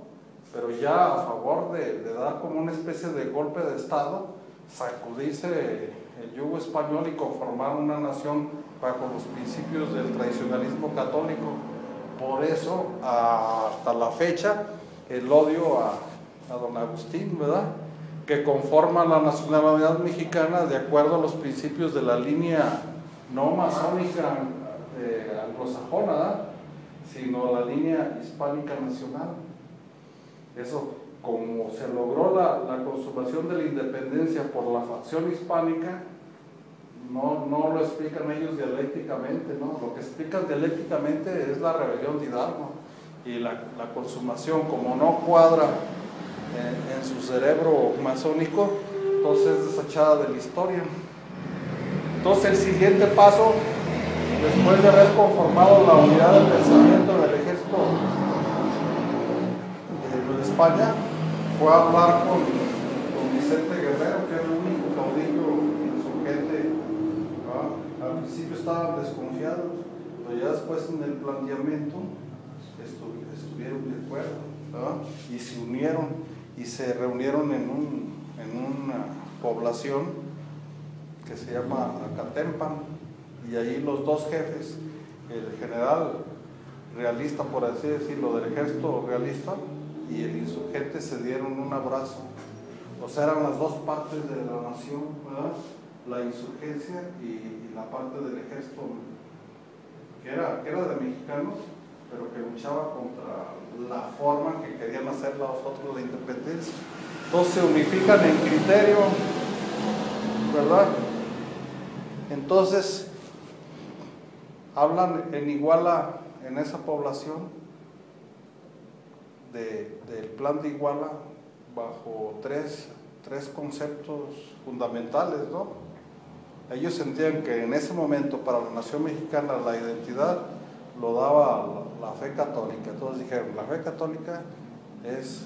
[SPEAKER 1] Pero ya a favor de, de dar como una especie de golpe de Estado, sacudirse el yugo español y conformar una nación bajo los principios del tradicionalismo católico. Por eso, hasta la fecha, el odio a, don Agustín, ¿verdad? Que conforma la nacionalidad mexicana de acuerdo a los principios de la línea no masónica eh, anglosajona, sino la línea hispánica nacional. Eso, como se logró la, consumación de la independencia por la facción hispánica, no, no lo explican ellos dialécticamente, ¿no? Lo que explican dialécticamente es la rebelión de Hidalgo y la, consumación, como no cuadra en, en, su cerebro masónico, entonces es desechada de la historia. Entonces el siguiente paso, después de haber conformado la unidad del pensamiento del ejército de, de España, fue a hablar con, Vicente Guerrero, que es el único principio estaban desconfiados, pero ya después en el planteamiento estuvieron de acuerdo y se unieron y se reunieron en, un, en una población que se llama Acatempan y ahí los dos jefes, el general realista, por así decirlo, del ejército realista y el insurgente se dieron un abrazo. O sea, eran las dos partes de la nación, ¿verdad? la insurgencia y, la parte del ejército que era, que era de mexicanos, pero que luchaba contra la forma que querían hacer los otros de independencia. Entonces se unifican en criterio, ¿verdad? Entonces, hablan en Iguala, en esa población, del plan de Iguala, bajo tres, tres conceptos fundamentales, ¿no? Ellos sentían que en ese momento para la nación mexicana la identidad lo daba la, fe católica. Todos dijeron, la fe católica es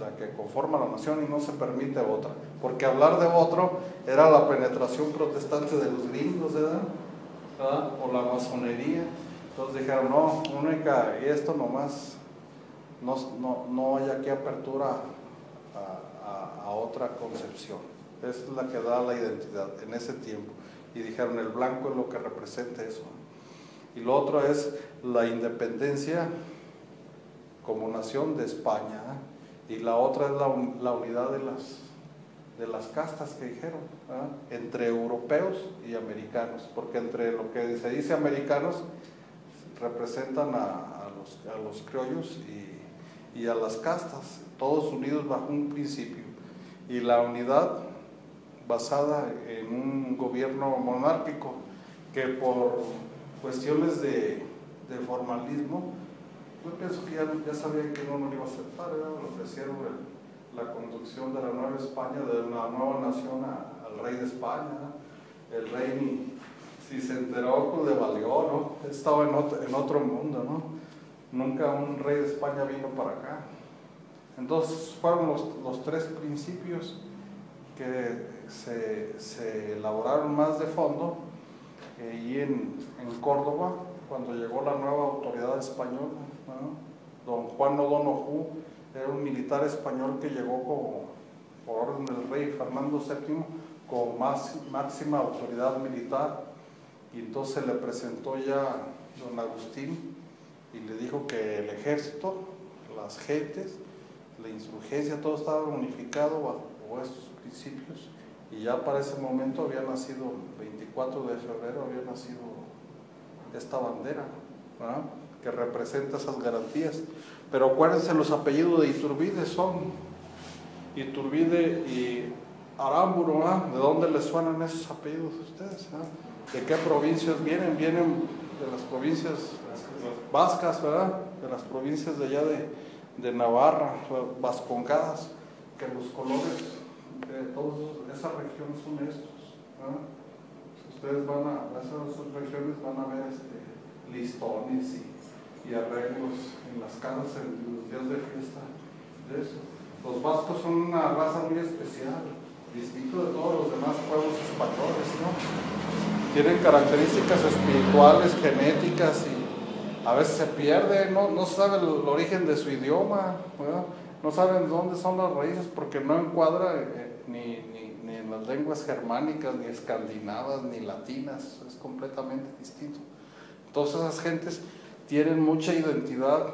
[SPEAKER 1] la que conforma la nación y no se permite otra. Porque hablar de otro era la penetración protestante de los gringos, ¿verdad? O la masonería. Entonces dijeron, no, única, y esto nomás, no, no, no hay aquí apertura a, otra concepción. Es la que da la identidad en ese tiempo. Y dijeron, el blanco es lo que representa eso. Y lo otro es la independencia como nación de España. ¿eh? Y la otra es la, la, unidad de las, de las castas que dijeron, ¿eh? entre europeos y americanos. Porque entre lo que se dice americanos representan a, a, los, a los, criollos y, y a las castas, todos unidos bajo un principio. Y la unidad basada en un gobierno monárquico que por cuestiones de, de formalismo, yo pienso que ya, sabían que no lo iba a aceptar, le ofrecieron la conducción de la nueva España, de una nueva nación a, al rey de España, el rey ni si se enteró pues le valió, ¿no? Estaba en en otro mundo, ¿no? Nunca un rey de España vino para acá. Entonces fueron los, los tres principios que se, se, elaboraron más de fondo eh, y en, en, Córdoba, cuando llegó la nueva autoridad española, don Juan O'Donoghue era un militar español que llegó como, por orden del rey Fernando VII con más, máxima autoridad militar y entonces le presentó ya don Agustín y le dijo que el ejército, las gentes, la insurgencia, todo estaba unificado bajo estos principios y ya para ese momento había nacido, el 24 de febrero había nacido esta bandera, que representa esas garantías. Pero acuérdense, los apellidos de Iturbide son Iturbide y Aramburu. ¿de dónde les suenan esos apellidos a ustedes? ¿De qué provincias vienen? Vienen de las provincias vascas, ¿verdad? De las provincias de allá de, de Navarra, vascongadas, que los colores de todas esas regiones son estos. Ustedes van a, esas regiones van a ver este, listones y, y, arreglos en las casas en los días de fiesta de eso. Los vascos son una raza muy especial, distinto de todos los demás pueblos españoles, ¿no? Tienen características espirituales, genéticas y a veces se pierde, no, no sabe el, origen de su idioma, no saben dónde son las raíces porque no encuadra eh, ni, ni, ni, en las lenguas germánicas, ni escandinavas, ni latinas, es completamente distinto. Entonces esas gentes tienen mucha identidad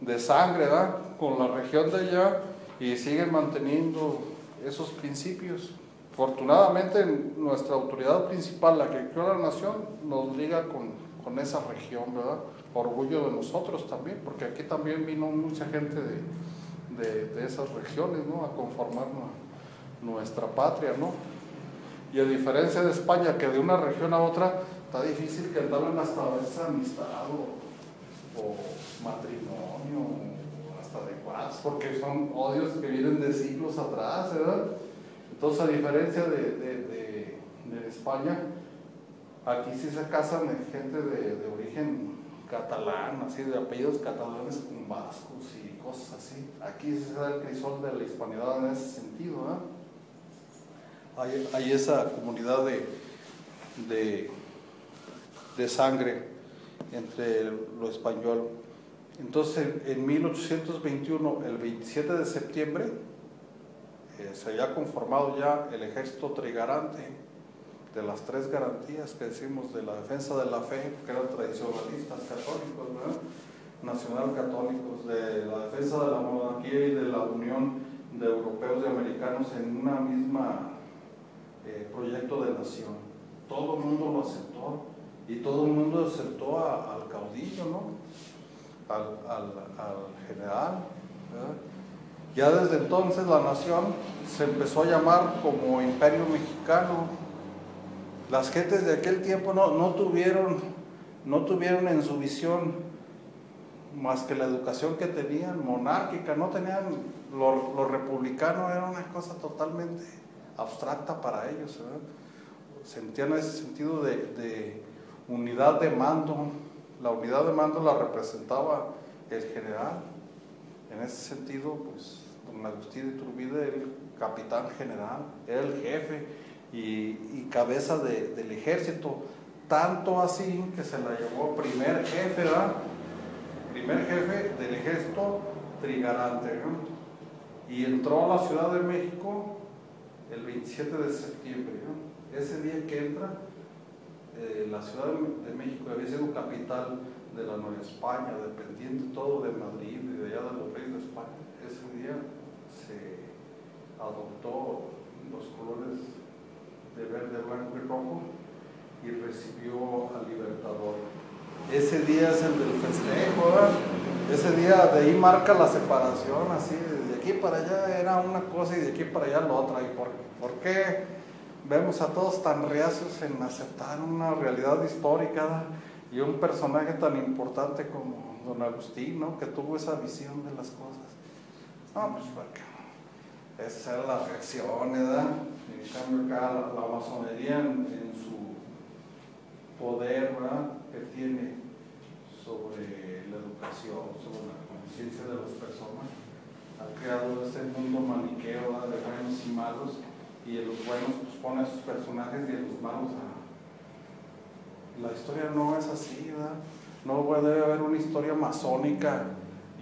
[SPEAKER 1] de sangre ¿verdad? con la región de allá y siguen manteniendo esos principios. Afortunadamente nuestra autoridad principal, la que creó la nación, nos liga con, con esa región, ¿verdad? orgullo de nosotros también, porque aquí también vino mucha gente de, de, esas regiones, ¿no? A conformar nuestra patria, ¿no? Y a diferencia de España, que de una región a otra está difícil que entablen hasta esa amistad o, o matrimonio, hasta de paz, porque son odios que vienen de siglos atrás, ¿verdad? Entonces, a diferencia de, de, de España, aquí sí se casan gente de, origen catalán, así de apellidos catalanes con vascos y cosas así. Aquí se da el crisol de la hispanidad en ese sentido. ¿eh? Hay, hay, esa comunidad de, de, de, sangre entre lo español. Entonces, en 1821, el 27 de septiembre, eh, se había conformado ya el ejército trigarante de las tres garantías que decimos de la defensa de la fe, que eran tradicionalistas católicos, ¿verdad? nacional católicos, de la defensa de la monarquía y de la unión de europeos y americanos en una misma eh, proyecto de nación. Todo el mundo lo aceptó y todo el mundo aceptó al caudillo, ¿no? al, al, al general. Ya desde entonces la nación se empezó a llamar como Imperio Mexicano, las gentes de aquel tiempo no, no, tuvieron, no tuvieron en su visión más que la educación que tenían, monárquica, no tenían, lo, lo republicano era una cosa totalmente abstracta para ellos, sentían ese sentido de, unidad de mando, la unidad de mando la representaba el general, en ese sentido, pues, don Agustín de Iturbide el capitán general, era el jefe y, cabeza de, del ejército, tanto así que se la llevó primer jefe, ¿verdad? Primer jefe del ejército trigarante. Y entró a la Ciudad de México el 27 de septiembre. Ese día que entra, eh, la Ciudad de México había sido capital de la Nueva España, dependiente todo de Madrid y de allá de los reyes de España. Ese día se adoptó los colores de verde, blanco y rojo y recibió al libertador. Ese día es el del festejo, ¿verdad? Ese día de ahí marca la separación, así, de aquí para allá era una cosa y de aquí para allá la otra. ¿Y por, por qué vemos a todos tan reacios en aceptar una realidad histórica? y un personaje tan importante como don Agustín, ¿no? que tuvo esa visión de las cosas. No, pues porque esa es la reacción, ¿verdad? En cambio acá la, masonería en, su poder que tiene sobre la educación, sobre la conciencia de las personas, ha creado ese mundo maniqueo de buenos y malos, y en los buenos pues, pone a sus personajes y en los malos a la historia no es así. No debe haber una historia masónica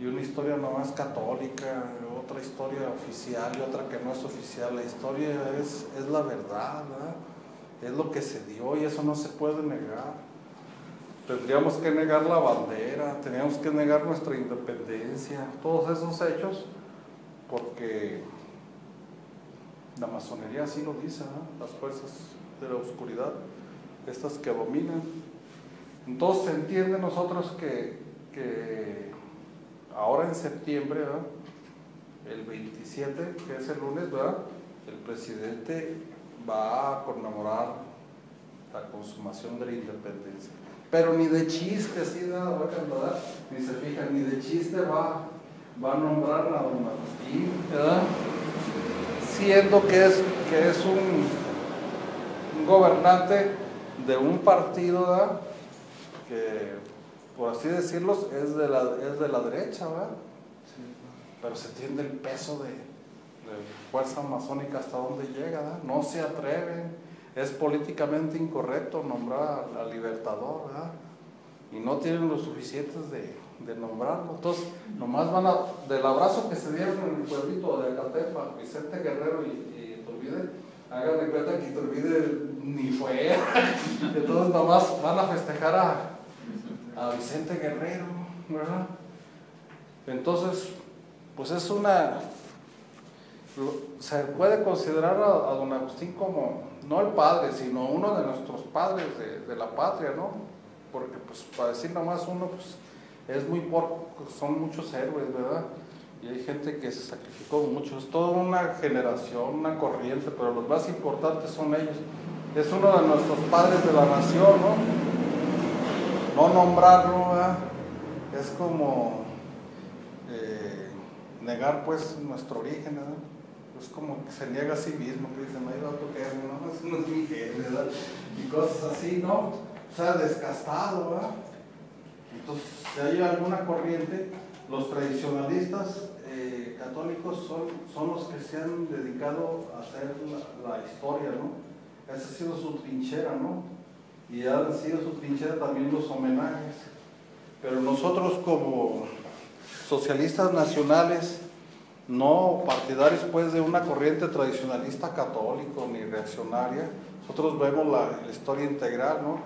[SPEAKER 1] y una historia no más católica, otra historia oficial y otra que no es oficial. La historia es, es la verdad. Es lo que se dio y eso no se puede negar. Tendríamos que negar la bandera, teníamos que negar nuestra independencia, todos esos hechos, porque la masonería así lo dice, las fuerzas de la oscuridad estas que dominan. Entonces se entiende nosotros que, que ahora en septiembre, ¿verdad? El 27, que es el lunes, ¿verdad? el presidente va a conmemorar la consumación de la independencia. Pero ni de chiste, así, ¿verdad? Ni se fija, ni de chiste va, va a nombrar a don Martín, ¿verdad? siendo que es, que es un, un gobernante de un partido ¿verdad? que, por así decirlo, es de la, es de la derecha, ¿verdad? Pero se tiende el peso de, de, fuerza masónica hasta donde llega, ¿verdad? no se atreven, es políticamente incorrecto nombrar al libertador, ¿verdad? y no tienen los suficientes de, nombrarlo. Entonces, nomás van a, del abrazo que se dieron en el pueblito de Acatepa, Vicente Guerrero y, y Turbide, hagan de cuenta que Iturbide ni fue. Entonces nomás van a festejar a Vicente Guerrero, ¿verdad? Entonces, pues es una... Se puede considerar a, a, don Agustín como, no el padre, sino uno de nuestros padres de, de la patria, ¿no? Porque, pues, para decir nomás uno, pues, es muy poco, son muchos héroes, ¿verdad? y hay gente que se sacrificó mucho. Es toda una generación, una corriente, pero los más importantes son ellos. Es uno de nuestros padres de la nación, ¿no? No nombrarlo, ¿verdad? Es como negar pues nuestro origen, ¿verdad? Es como que se niega a sí mismo, que dice, no hay otro que no, eso no es mi gen, ¿verdad? Y cosas así, ¿no? O sea, descastado, ¿verdad? Entonces, si hay alguna corriente, los tradicionalistas eh, católicos son, son los que se han dedicado a hacer la, la, historia, ¿no? Esa ha sido su trinchera, ¿no? Y han sido su trinchera también los homenajes. Pero nosotros como socialistas nacionales, no partidarios pues de una corriente tradicionalista católico ni reaccionaria, nosotros vemos la, historia integral, ¿no?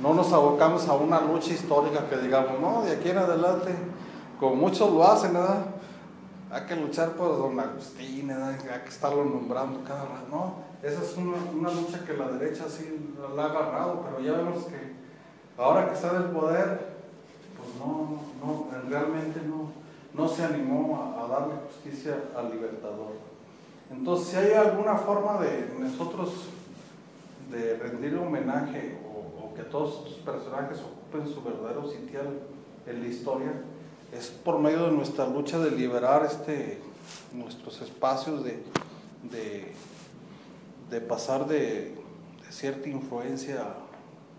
[SPEAKER 1] No nos abocamos a una lucha histórica que digamos, no, de aquí en adelante, como muchos lo hacen, ¿verdad? hay que luchar por don Agustín, hay que estarlo nombrando cada rato, ¿no? Esa es una, una, lucha que la derecha sí la ha agarrado, pero ya vemos que ahora que está en el poder, pues no, no, realmente no, no se animó a, darle justicia al libertador. Entonces, si hay alguna forma de nosotros de rendir homenaje o, que todos estos personajes ocupen su verdadero sitial en la historia, es por medio de nuestra lucha de liberar este, nuestros espacios de, de, pasar de, cierta influencia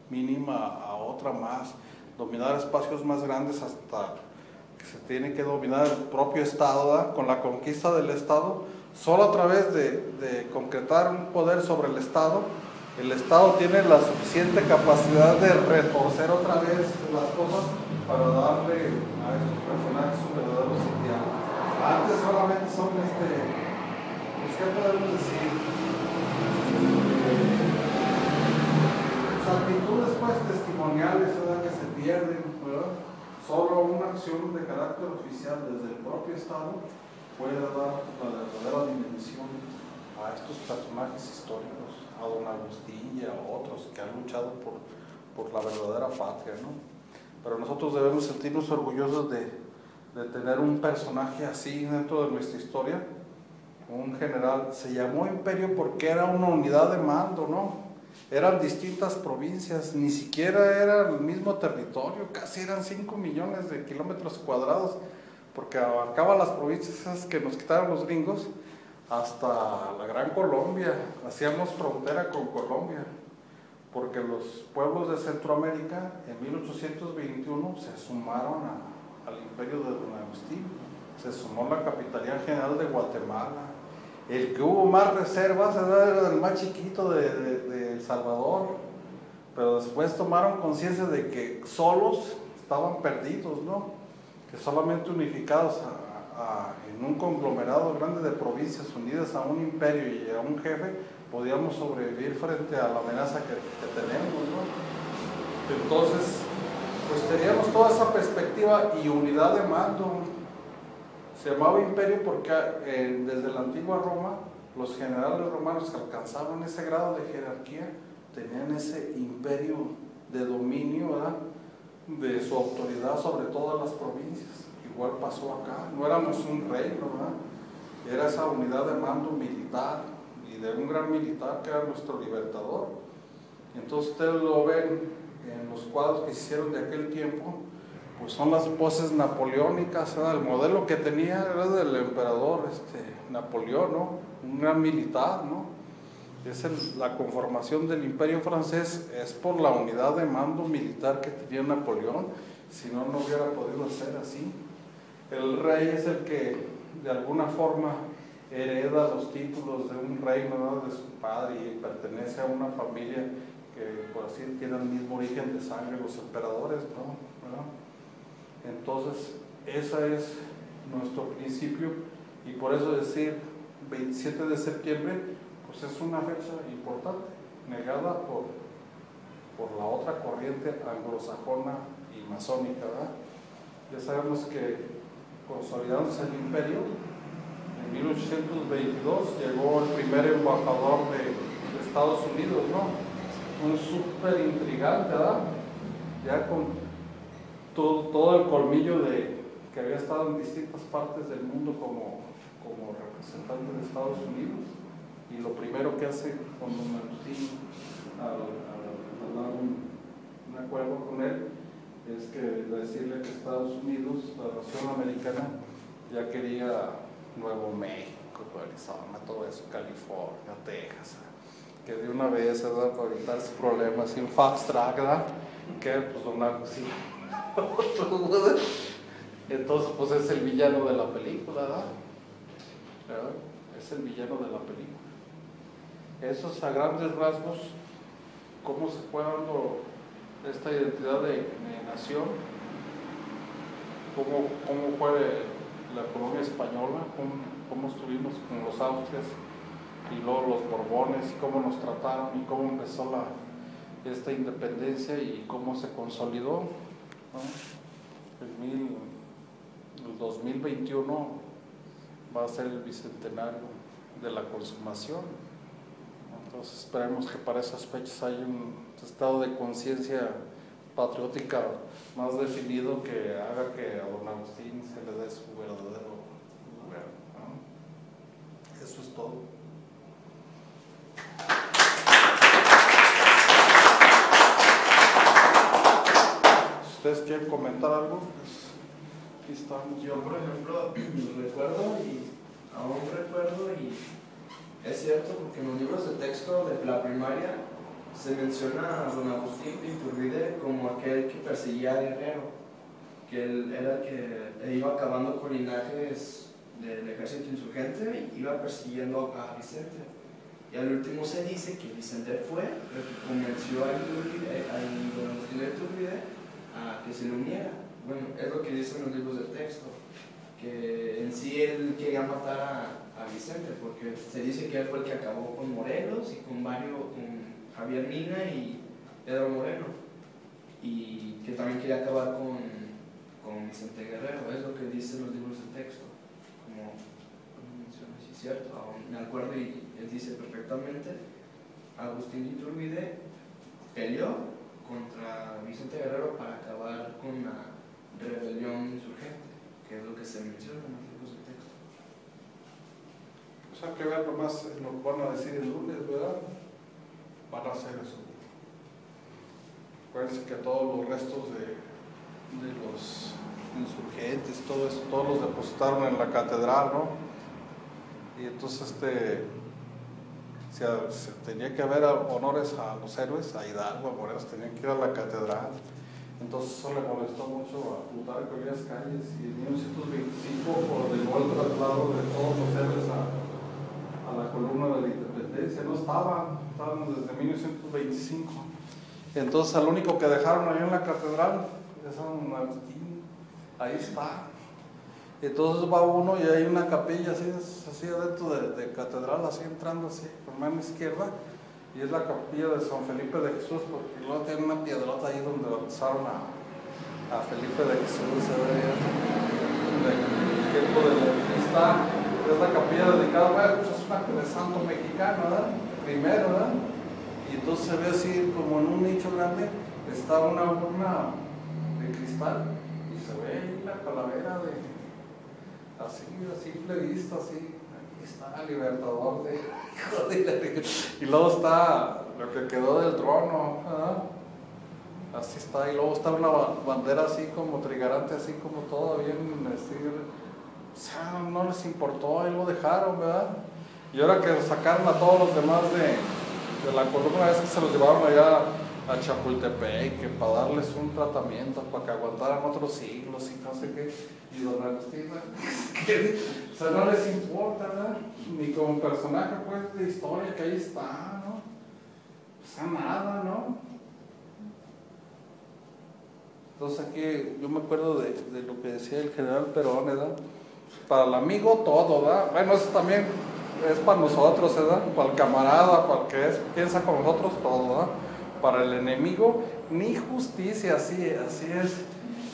[SPEAKER 1] mínima a otra más, dominar espacios más grandes hasta se tiene que dominar el propio Estado, con la conquista del Estado, solo a través de, concretar un poder sobre el Estado, el Estado tiene la suficiente capacidad de retorcer otra vez las cosas para darle a estos personajes un verdadero sitio. Antes solamente son este, pues, ¿qué podemos decir? Pues, actitudes pues testimoniales que se pierden, ¿verdad? De carácter oficial desde el propio Estado puede dar la verdadera dimensión a estos personajes históricos, a don Agustín y a otros que han luchado por, por la verdadera patria, ¿no? pero nosotros debemos sentirnos orgullosos de, tener un personaje así dentro de nuestra historia, un general. Se llamó imperio porque era una unidad de mando, ¿no? Eran distintas provincias, ni siquiera era el mismo territorio, casi eran 5 millones de kilómetros cuadrados, porque abarcaba las provincias que nos quitaron los gringos hasta la Gran Colombia, hacíamos frontera con Colombia porque los pueblos de Centroamérica en 1821 se sumaron al imperio de Don Agustín, se sumó la Capitanía General de Guatemala, el que hubo más reservas era el más chiquito de, El Salvador, pero después tomaron conciencia de que solos estaban perdidos, ¿no? que solamente unificados en un conglomerado grande de provincias unidas a un imperio y a un jefe, podíamos sobrevivir frente a la amenaza que, tenemos, ¿no? Entonces, pues teníamos toda esa perspectiva y unidad de mando. Se llamaba imperio porque eh, desde la antigua Roma, los generales romanos que alcanzaban ese grado de jerarquía tenían ese imperio de dominio. De su autoridad sobre todas las provincias. Igual pasó acá, no éramos un reino, ¿verdad? Era esa unidad de mando militar, de un gran militar que era nuestro libertador. Entonces ustedes lo ven en los cuadros que hicieron de aquel tiempo, pues son las poses napoleónicas, el modelo que tenía era del emperador este, Napoleón, ¿no? un gran militar, ¿no? Es la conformación del imperio francés es por la unidad de mando militar que tenía Napoleón, si no, no hubiera podido ser así. El rey es el que de alguna forma hereda los títulos de un reino de su padre y pertenece a una familia que por así tiene el mismo origen de sangre, los emperadores, ¿no? Entonces, ese es nuestro principio y por eso decir 27 de septiembre, pues es una fecha importante, negada por, por la otra corriente anglosajona y masónica, ¿verdad? Ya sabemos que consolidándose el imperio, en 1822 llegó el primer embajador de, Estados Unidos, ¿no? Un súper intrigante, ¿verdad? Ya con todo, todo, el colmillo de que había estado en distintas partes del mundo como, como representante de Estados Unidos. Y lo primero que hace cuando Agustín, al, al, un, un acuerdo con él, es que decirle que Estados Unidos, la nación americana, ya quería Nuevo México, Arizona, todo eso, California, Texas, que de una vez, ¿verdad? Para evitar ese problema, sin fast track, ¿verdad? Que pues donar, sí. Entonces, pues es el villano de la película, ¿verdad? Es el villano de la película. Esos a grandes rasgos, cómo se fue dando esta identidad de, nación, cómo, cómo fue la colonia española, cómo, estuvimos con los Austrias y luego los Borbones, cómo nos trataron y cómo empezó la, esta independencia y cómo se consolidó. El, 2021 va a ser el bicentenario de la consumación. Entonces esperemos que para esas fechas haya un estado de conciencia patriótica más definido que haga que a don Agustín se le dé su verdadero lugar. Eso es todo. Ustedes quieren comentar algo, pues aquí estamos.
[SPEAKER 3] Yo, por ejemplo, recuerdo y aún recuerdo y es cierto porque en los libros de texto de la primaria se menciona a don Agustín Pinturbide como aquel que perseguía a Guerrero, que él era el que iba acabando con linajes del ejército insurgente y iba persiguiendo a Vicente. Y al último se dice que Vicente fue el que convenció a don Agustín Iturbide a que se le uniera. Bueno, es lo que dicen los libros de texto, que en sí él quería matar a, a Vicente, porque se dice que él fue el que acabó con Morelos y con varios, Javier Mina y Pedro Moreno, y que también quería acabar con, con Vicente Guerrero, es lo que dicen los libros de texto, como menciona, sí es cierto, me acuerdo y él dice perfectamente, Agustín Iturbide peleó contra Vicente Guerrero para acabar con la rebelión insurgente, que es lo que se menciona en los libros de texto.
[SPEAKER 1] Pues hay que ver nomás lo que van a decir el lunes, ¿verdad? van a hacer eso. Acuérdense que todos los restos de, de los insurgentes, todo eso, todos los depositaron en la catedral, ¿no? Y entonces este se, se, tenía que haber honores a los héroes, a Hidalgo, a Morelos, tenían que ir a la catedral. Entonces eso le molestó mucho a Plutarco Elías Calles y en 1925 ordenó el traslado de todos los héroes a, a la columna de la independencia. No estaban, estaban desde 1925. Entonces al único que dejaron ahí en la catedral es San Agustín. Ahí está. Entonces va uno y hay una capilla así, así adentro de, de catedral, así entrando así, por mano izquierda, y es la capilla de San Felipe de Jesús, porque luego tiene una piedrota ahí donde bautizaron a, a Felipe de Jesús, tiempo de la es la capilla dedicada, bueno, pues es una de santo mexicano, ¿verdad? Primero, ¿verdad? Y entonces se ve así como en un nicho grande, está una urna de cristal y se ve ahí la calavera de así, a simple vista, así, aquí está el libertador de, y luego está lo que quedó del trono, así está, y luego está una bandera así como trigarante, así como todo bien, así, o sea, no les importó, ahí lo dejaron, ¿verdad? Y ahora que sacaron a todos los demás de, de la columna, es que se los llevaron allá a Chapultepec, que para darles un tratamiento, para que aguantaran otros siglos y no sé qué. Y don Agustín, o sea, no les importa, ¿verdad? Ni como personaje, pues, de historia que ahí está, ¿no? O sea, nada, ¿no? Entonces aquí yo me acuerdo de, de lo que decía el general Perón, ¿verdad? Para el amigo todo, ¿verdad? Bueno, eso también es para nosotros, ¿verdad? Para el camarada, para el que es, piensa con nosotros todo, ¿verdad? Para el enemigo, ni justicia, así, así es.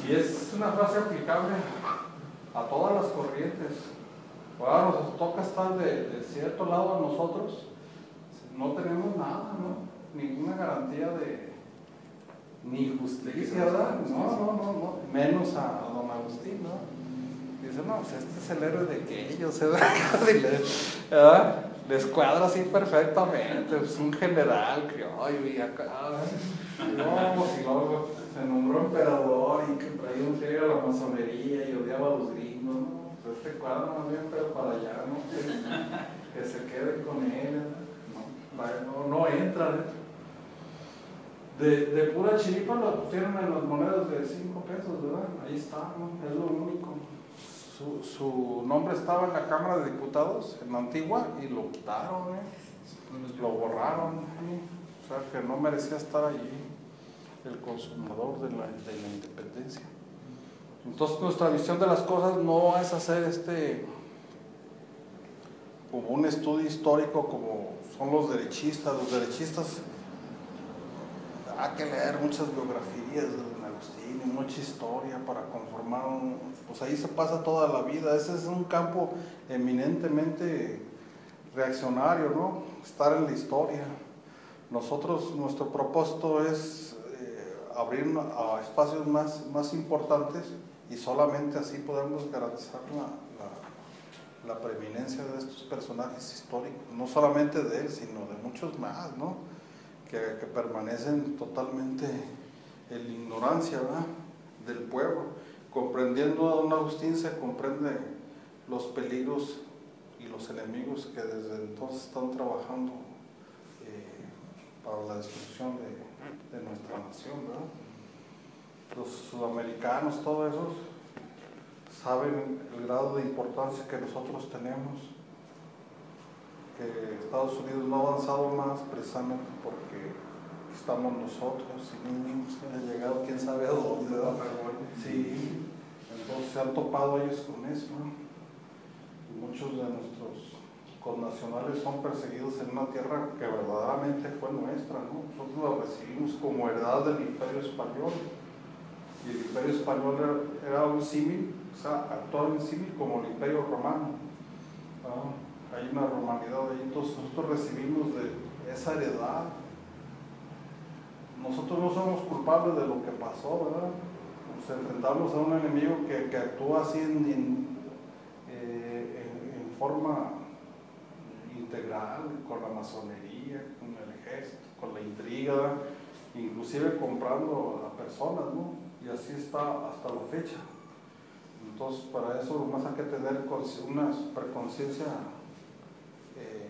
[SPEAKER 1] Y es una frase aplicable a todas las corrientes. Ahora nos toca estar de, de, cierto lado a nosotros, no tenemos nada, ¿no? Ninguna garantía de ni justicia, ¿verdad? No, no, no, no. Menos a, a don Agustín, ¿no? Dice, no, pues este es el héroe de aquellos, ¿verdad? Les cuadra así perfectamente, es un general que, ay, acá, no, pues, y luego se nombró emperador y que traía un serio a la masonería y odiaba a los gringos, ¿no? Pues este cuadro más bien, pero para allá, ¿no? Que, se queden con él, no, no, no entra, ¿eh? De, de, pura chiripa lo pusieron en las monedas de 5 pesos, ¿verdad? Ahí está, ¿no? es lo único. Su, su, nombre estaba en la Cámara de Diputados, en la antigua, y lo quitaron, ¿eh? lo borraron. ¿eh? O sea, que no merecía estar allí el consumador de la, de la independencia. Entonces nuestra visión de las cosas no es hacer este como un estudio histórico como son los derechistas. Los derechistas hay que leer muchas biografías de Don Agustín y mucha historia para conformar un, pues ahí se pasa toda la vida. Ese es un campo eminentemente reaccionario, ¿no? Estar en la historia. Nosotros, nuestro propósito es abrir a espacios más, más importantes y solamente así podemos garantizar la, la, la, preeminencia de estos personajes históricos, no solamente de él, sino de muchos más, ¿no? que, que permanecen totalmente en la ignorancia ¿verdad? del pueblo. comprendiendo a don Agustín se comprende los peligros y los enemigos que desde entonces están trabajando eh, para la destrucción de, de nuestra nación, ¿verdad? Los sudamericanos, todos esos, saben el grado de importancia que nosotros tenemos, que Estados Unidos no ha avanzado más precisamente porque estamos nosotros y niños han llegado quién sabe a dónde, ¿verdad? Sí, entonces se han topado ellos con eso, ¿no? Muchos de nuestros connacionales son perseguidos en una tierra que verdaderamente fue nuestra, ¿no? Nosotros la recibimos como heredad del imperio español y el imperio español era, un símil, o sea, actuaba en símil como el imperio romano. ¿no? Hay una romanidad ahí, entonces nosotros recibimos de esa heredad. Nosotros no somos culpables de lo que pasó, ¿verdad? Nos enfrentamos a un enemigo que, que actúa así en, en, eh, forma integral, con la masonería, con el ejército, con la intriga, inclusive comprando a personas, ¿no? Y así está hasta la fecha. Entonces, para eso más hay que tener una superconciencia, eh,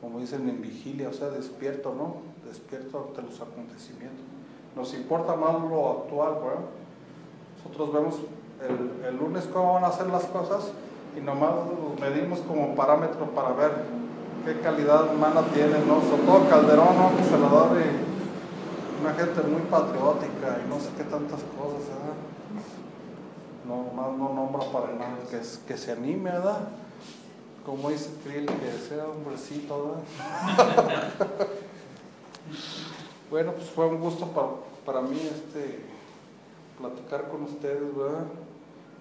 [SPEAKER 1] como dicen en vigilia, o sea, despierto, ¿no? Despierto ante los acontecimientos. Nos importa más lo actual, ¿verdad? Nosotros vemos el, el lunes cómo van a hacer las cosas y nomás los medimos como parámetro para ver qué calidad humana tienen, ¿no? Sobre todo Calderón, ¿no? Que se la da de una gente muy patriótica y no sé qué tantas cosas, ¿verdad? No, más no nombra para nada, que, que se anime, ¿verdad? Como dice Krill, que sea hombrecito, ¿verdad? bueno, pues fue un gusto para, para mí este, platicar con ustedes, ¿verdad?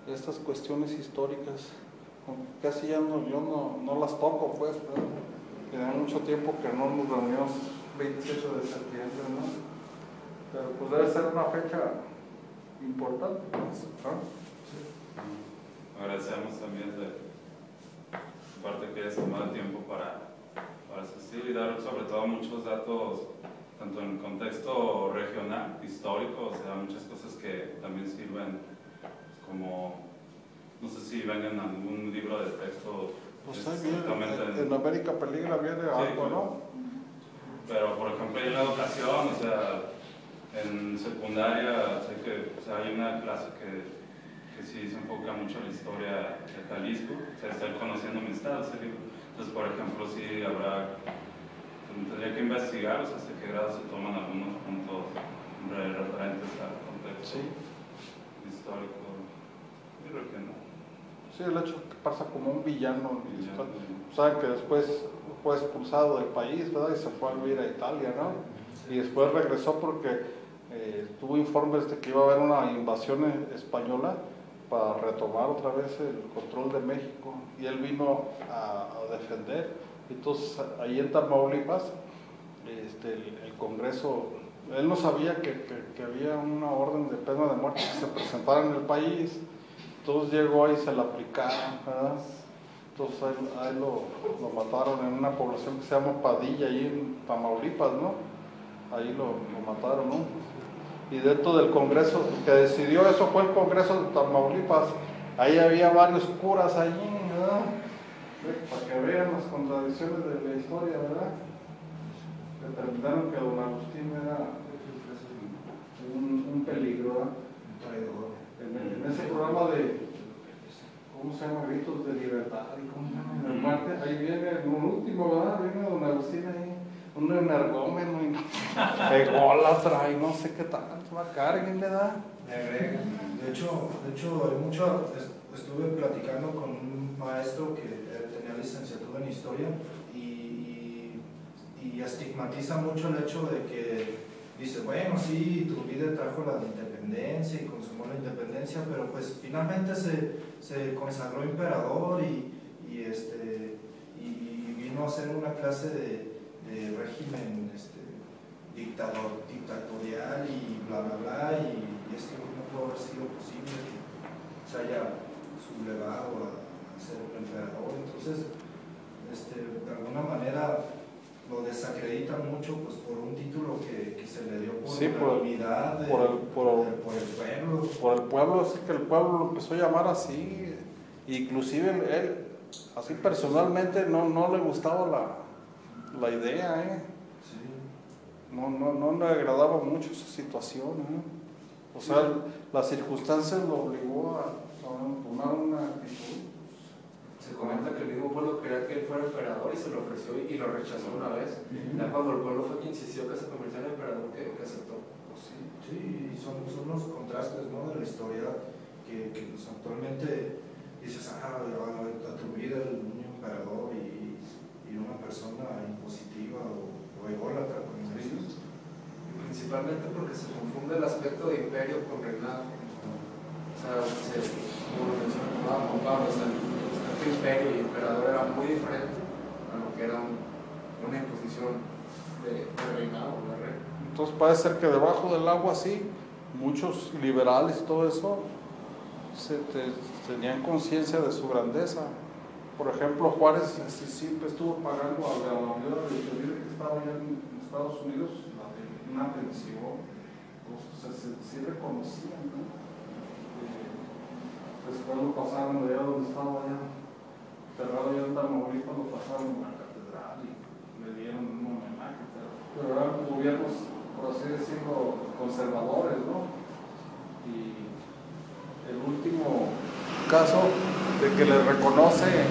[SPEAKER 1] Estas cuestiones históricas casi ya no, yo no, no las toco, pues, ¿verdad? Tiene mucho tiempo que no nos reunimos 28 de septiembre, ¿no? Pero pues debe ser una fecha importante, ¿no?
[SPEAKER 4] Sí. Agradecemos también de parte que hayas tomado tiempo para, para asistir y dar sobre todo muchos datos, tanto en contexto regional, histórico, o sea, muchas cosas que también sirven como no sé si ven en algún libro de texto.
[SPEAKER 1] Pues viene, en América Peligra viene sí, algo, ¿no?
[SPEAKER 4] Pero, por ejemplo, en la educación, o sea, en secundaria, sé que o sea, hay una clase que, que sí se enfoca mucho en la historia de Jalisco, o sea, está conociendo mi estado, ese libro. Entonces, por ejemplo, sí habrá, tendría que investigar, o sea, hasta qué grado se toman algunos puntos referentes al contexto
[SPEAKER 1] sí.
[SPEAKER 4] histórico. Yo creo que no.
[SPEAKER 1] Sí, el hecho que pasa como un villano. Saben que después fue expulsado del país, ¿verdad? Y se fue a vivir a Italia, ¿no? Y después regresó porque eh, tuvo informes de que iba a haber una invasión española para retomar otra vez el control de México. Y él vino a, a defender. Entonces, ahí en Tamaulipas, este, el, el, Congreso, él no sabía que, que, que había una orden de pena de muerte que se presentara en el país. Entonces llegó ahí y se la aplicaron, ¿verdad? Entonces ahí, lo, lo, mataron en una población que se llama Padilla, ahí en Tamaulipas, ¿no? Ahí lo, lo mataron, ¿no? Y dentro del Congreso, que decidió eso fue el Congreso de Tamaulipas, ahí había varios curas allí, ¿verdad? Para que vean las contradicciones de la historia, ¿verdad? Determinaron que don Agustín era un, un peligro. Un traidor en, en, ese programa de, ¿cómo se llama? Gritos de libertad, y ¿cómo se llama? En Marte, ahí viene, un último, ¿verdad? Viene don Agustín ahí, un energómeno, y ególatra, y no sé qué tanto, va cárguenle, ¿da?
[SPEAKER 5] De hecho, de hecho, hay mucho, estuve platicando con un maestro que tenía licenciatura en historia y, y, y estigmatiza mucho el hecho de que dice, bueno, sí, Turbide trajo la independencia y consumó la independencia, pero pues finalmente se, se consagró emperador y, y, este, y vino a ser una clase de, de régimen este, dictador, dictatorial y bla, bla, bla, y, y es que no pudo haber sido posible que se haya sublevado a, ser emperador. Entonces, este, de alguna manera lo desacreditan mucho pues, por un título que, que se le dio por
[SPEAKER 1] Sí,
[SPEAKER 5] la
[SPEAKER 1] por el-
[SPEAKER 5] unidad de-
[SPEAKER 1] por el- por el-
[SPEAKER 5] de- por el pueblo.
[SPEAKER 1] Por el pueblo, así que el pueblo lo empezó a llamar así. Inclusive él, así personalmente, no, no le gustaba la, la idea, ¿eh?
[SPEAKER 5] Sí.
[SPEAKER 1] No, no, no le agradaba mucho esa situación, ¿eh? O sea, las circunstancias lo obligó a, a tomar una actitud.
[SPEAKER 6] Se comenta que el mismo pueblo quería que él fuera emperador y se lo ofreció y, y lo rechazó una vez. Ya cuando el pueblo fue quien insistió que se convirtiera en emperador, que, que aceptó.
[SPEAKER 1] Pues sí.
[SPEAKER 5] Sí, y son, son los contrastes ¿no? de la historia que, que pues, actualmente dices, ah, a tu vida el niño emperador y, y una persona impositiva o, o ególatra, como dices.
[SPEAKER 6] Principalmente porque se confunde el aspecto de imperio con reinado. O sea, se, como lo mencionaba Pablo, o sea, imperio y emperador era muy diferente a lo que era un- una imposición de, de reinado, de rey.
[SPEAKER 1] Entonces parece ser que debajo del agua sí, muchos liberales y todo eso se te- tenían conciencia de su grandeza. Por ejemplo, Juárez este, siempre estuvo pagando a la moneda de que estaba allá en Estados Unidos una pensión. Pues, o sea, se, sí reconocían, ¿no? Eh, después lo pasaron allá donde estaba allá, cerrado allá en Tamaulipas, lo pasaron a la catedral y le dieron un homenaje. Pero, eran gobiernos, por así decirlo, conservadores, ¿no? Y el último caso de que le reconoce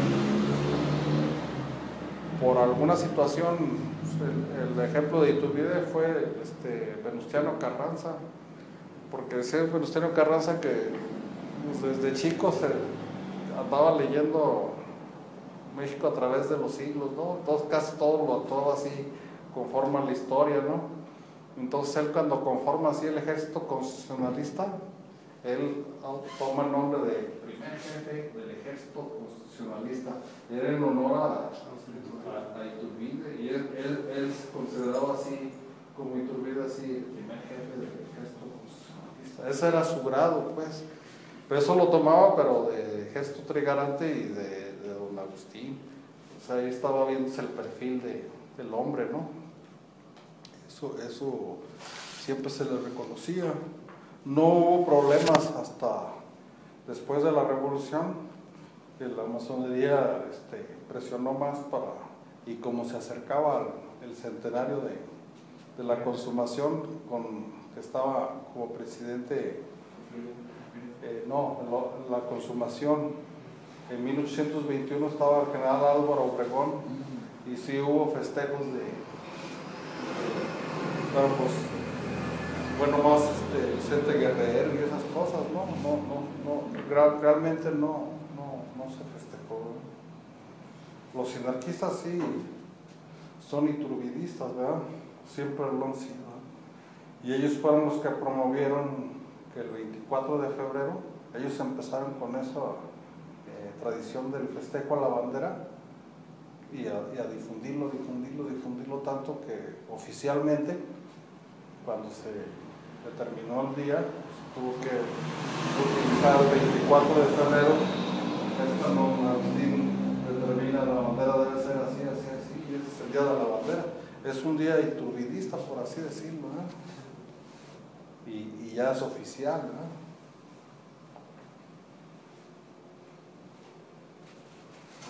[SPEAKER 1] por alguna situación, pues, el, ejemplo de Iturbide fue este, Venustiano Carranza, porque decía Venustiano Carranza que pues, desde chico se andaba leyendo México a través de los siglos, ¿no? Todo, casi todo lo todo así conforma la historia, ¿no? Entonces él cuando conforma así el ejército constitucionalista, él toma el nombre de primer jefe del ejército constitucionalista. Era en honor a, a, Iturbide y él, él, él se así, como Iturbide, así, el primer jefe del ejército constitucionalista. Ese era su grado, pues. Pero eso lo tomaba, pero de gesto trigarante y de, Agustín. Ahí estaba viéndose el perfil de, del hombre, ¿no? Eso, eso siempre se le reconocía. No hubo problemas hasta después de la revolución, que la masonería este, presionó más para, y como se acercaba el, centenario de, de, la consumación, con, que estaba como presidente, eh, no, la consumación, en 1821 estaba el general Álvaro Obregón, y sí hubo festejos de, pero pues bueno más este, Vicente Guerrero y esas cosas, ¿no? No, no, no, real, realmente no, no, no se festejó. Los sinarquistas sí son iturbidistas, ¿verdad? Siempre lo han sido. Y ellos fueron los que promovieron que el 24 de febrero, ellos empezaron con eh, tradición del festejo a la bandera y a, difundirlo, difundirlo, difundirlo tanto que oficialmente cuando se determinó el día, tuvo que utilizar el 24 de febrero. Esta no determina la bandera debe ser así, así, así, y ese es el día de la bandera. Es un día iturbidista, por así decirlo, y, y, ya es oficial. ¿eh?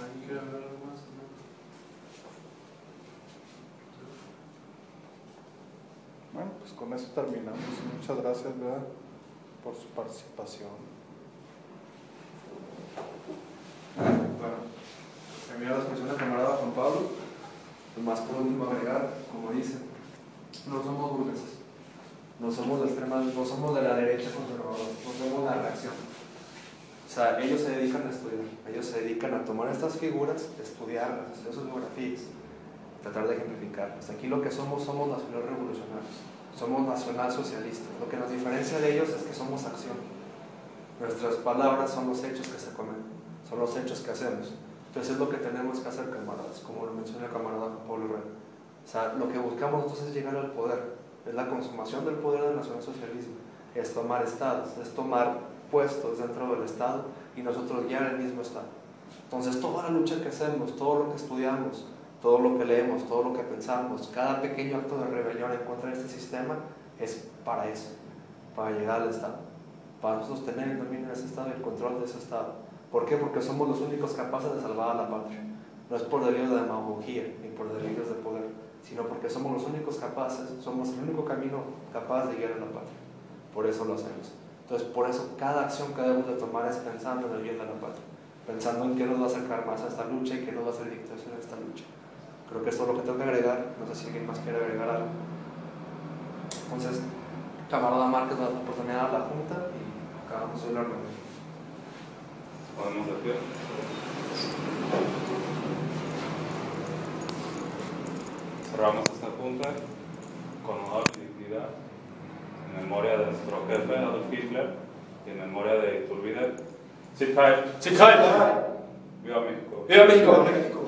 [SPEAKER 6] ¿Alguien
[SPEAKER 1] Bueno, pues con eso terminamos. Muchas gracias, ¿verdad? Por su participación.
[SPEAKER 6] Bueno, terminar la expresión del camarada Juan Pablo. Más por último agregar, como dice, no somos burgueses, no somos de extrema, no somos de la derecha conservadora, no somos la reacción. Sea, ellos se dedican a estudiar, ellos se dedican a tomar estas figuras, estudiarlas, hacer sus biografías, tratar de ejemplificarlas. Aquí lo que somos, somos nacional revolucionarios, somos nacional socialistas. Lo que nos diferencia de ellos es que somos acción. Nuestras palabras son los hechos que se comen, son los hechos que hacemos. Entonces es lo que tenemos que hacer, camaradas, como lo menciona el camarada Pablo Herrera. O sea, lo que buscamos nosotros es llegar al poder, es la consumación del poder del nacionalsocialismo, es tomar estados, es tomar puestos dentro del Estado y nosotros guiar el mismo Estado. Entonces toda la lucha que hacemos, todo lo que estudiamos, todo lo que leemos, todo lo que pensamos, cada pequeño acto de rebelión en contra de este sistema es para eso, para llegar al Estado, para sostener el dominio de ese Estado y el control de ese Estado. ¿Por qué? Porque somos los únicos capaces de salvar a la patria. No es por delirios de demagogía ni por delirios de poder, sino porque somos los únicos capaces, somos el único camino capaz de llegar a la patria. Por eso lo hacemos. Entonces, por eso cada acción que debemos de tomar es pensando en el bien de la patria, pensando en qué nos va a acercar más a esta lucha y qué nos va a hacer dictación en esta lucha. Creo que esto es lo que tengo que agregar. No sé si alguien más quiere agregar algo. Entonces, camarada Márquez, da la oportunidad a la Junta y acabamos de hablar
[SPEAKER 4] Podemos decir. Cerramos esta junta con honor y dignidad en memoria de nuestro jefe Adolf Hitler y en memoria de Iturbide. Sit tight.
[SPEAKER 2] Sit tight.
[SPEAKER 4] Viva México.
[SPEAKER 2] Viva México.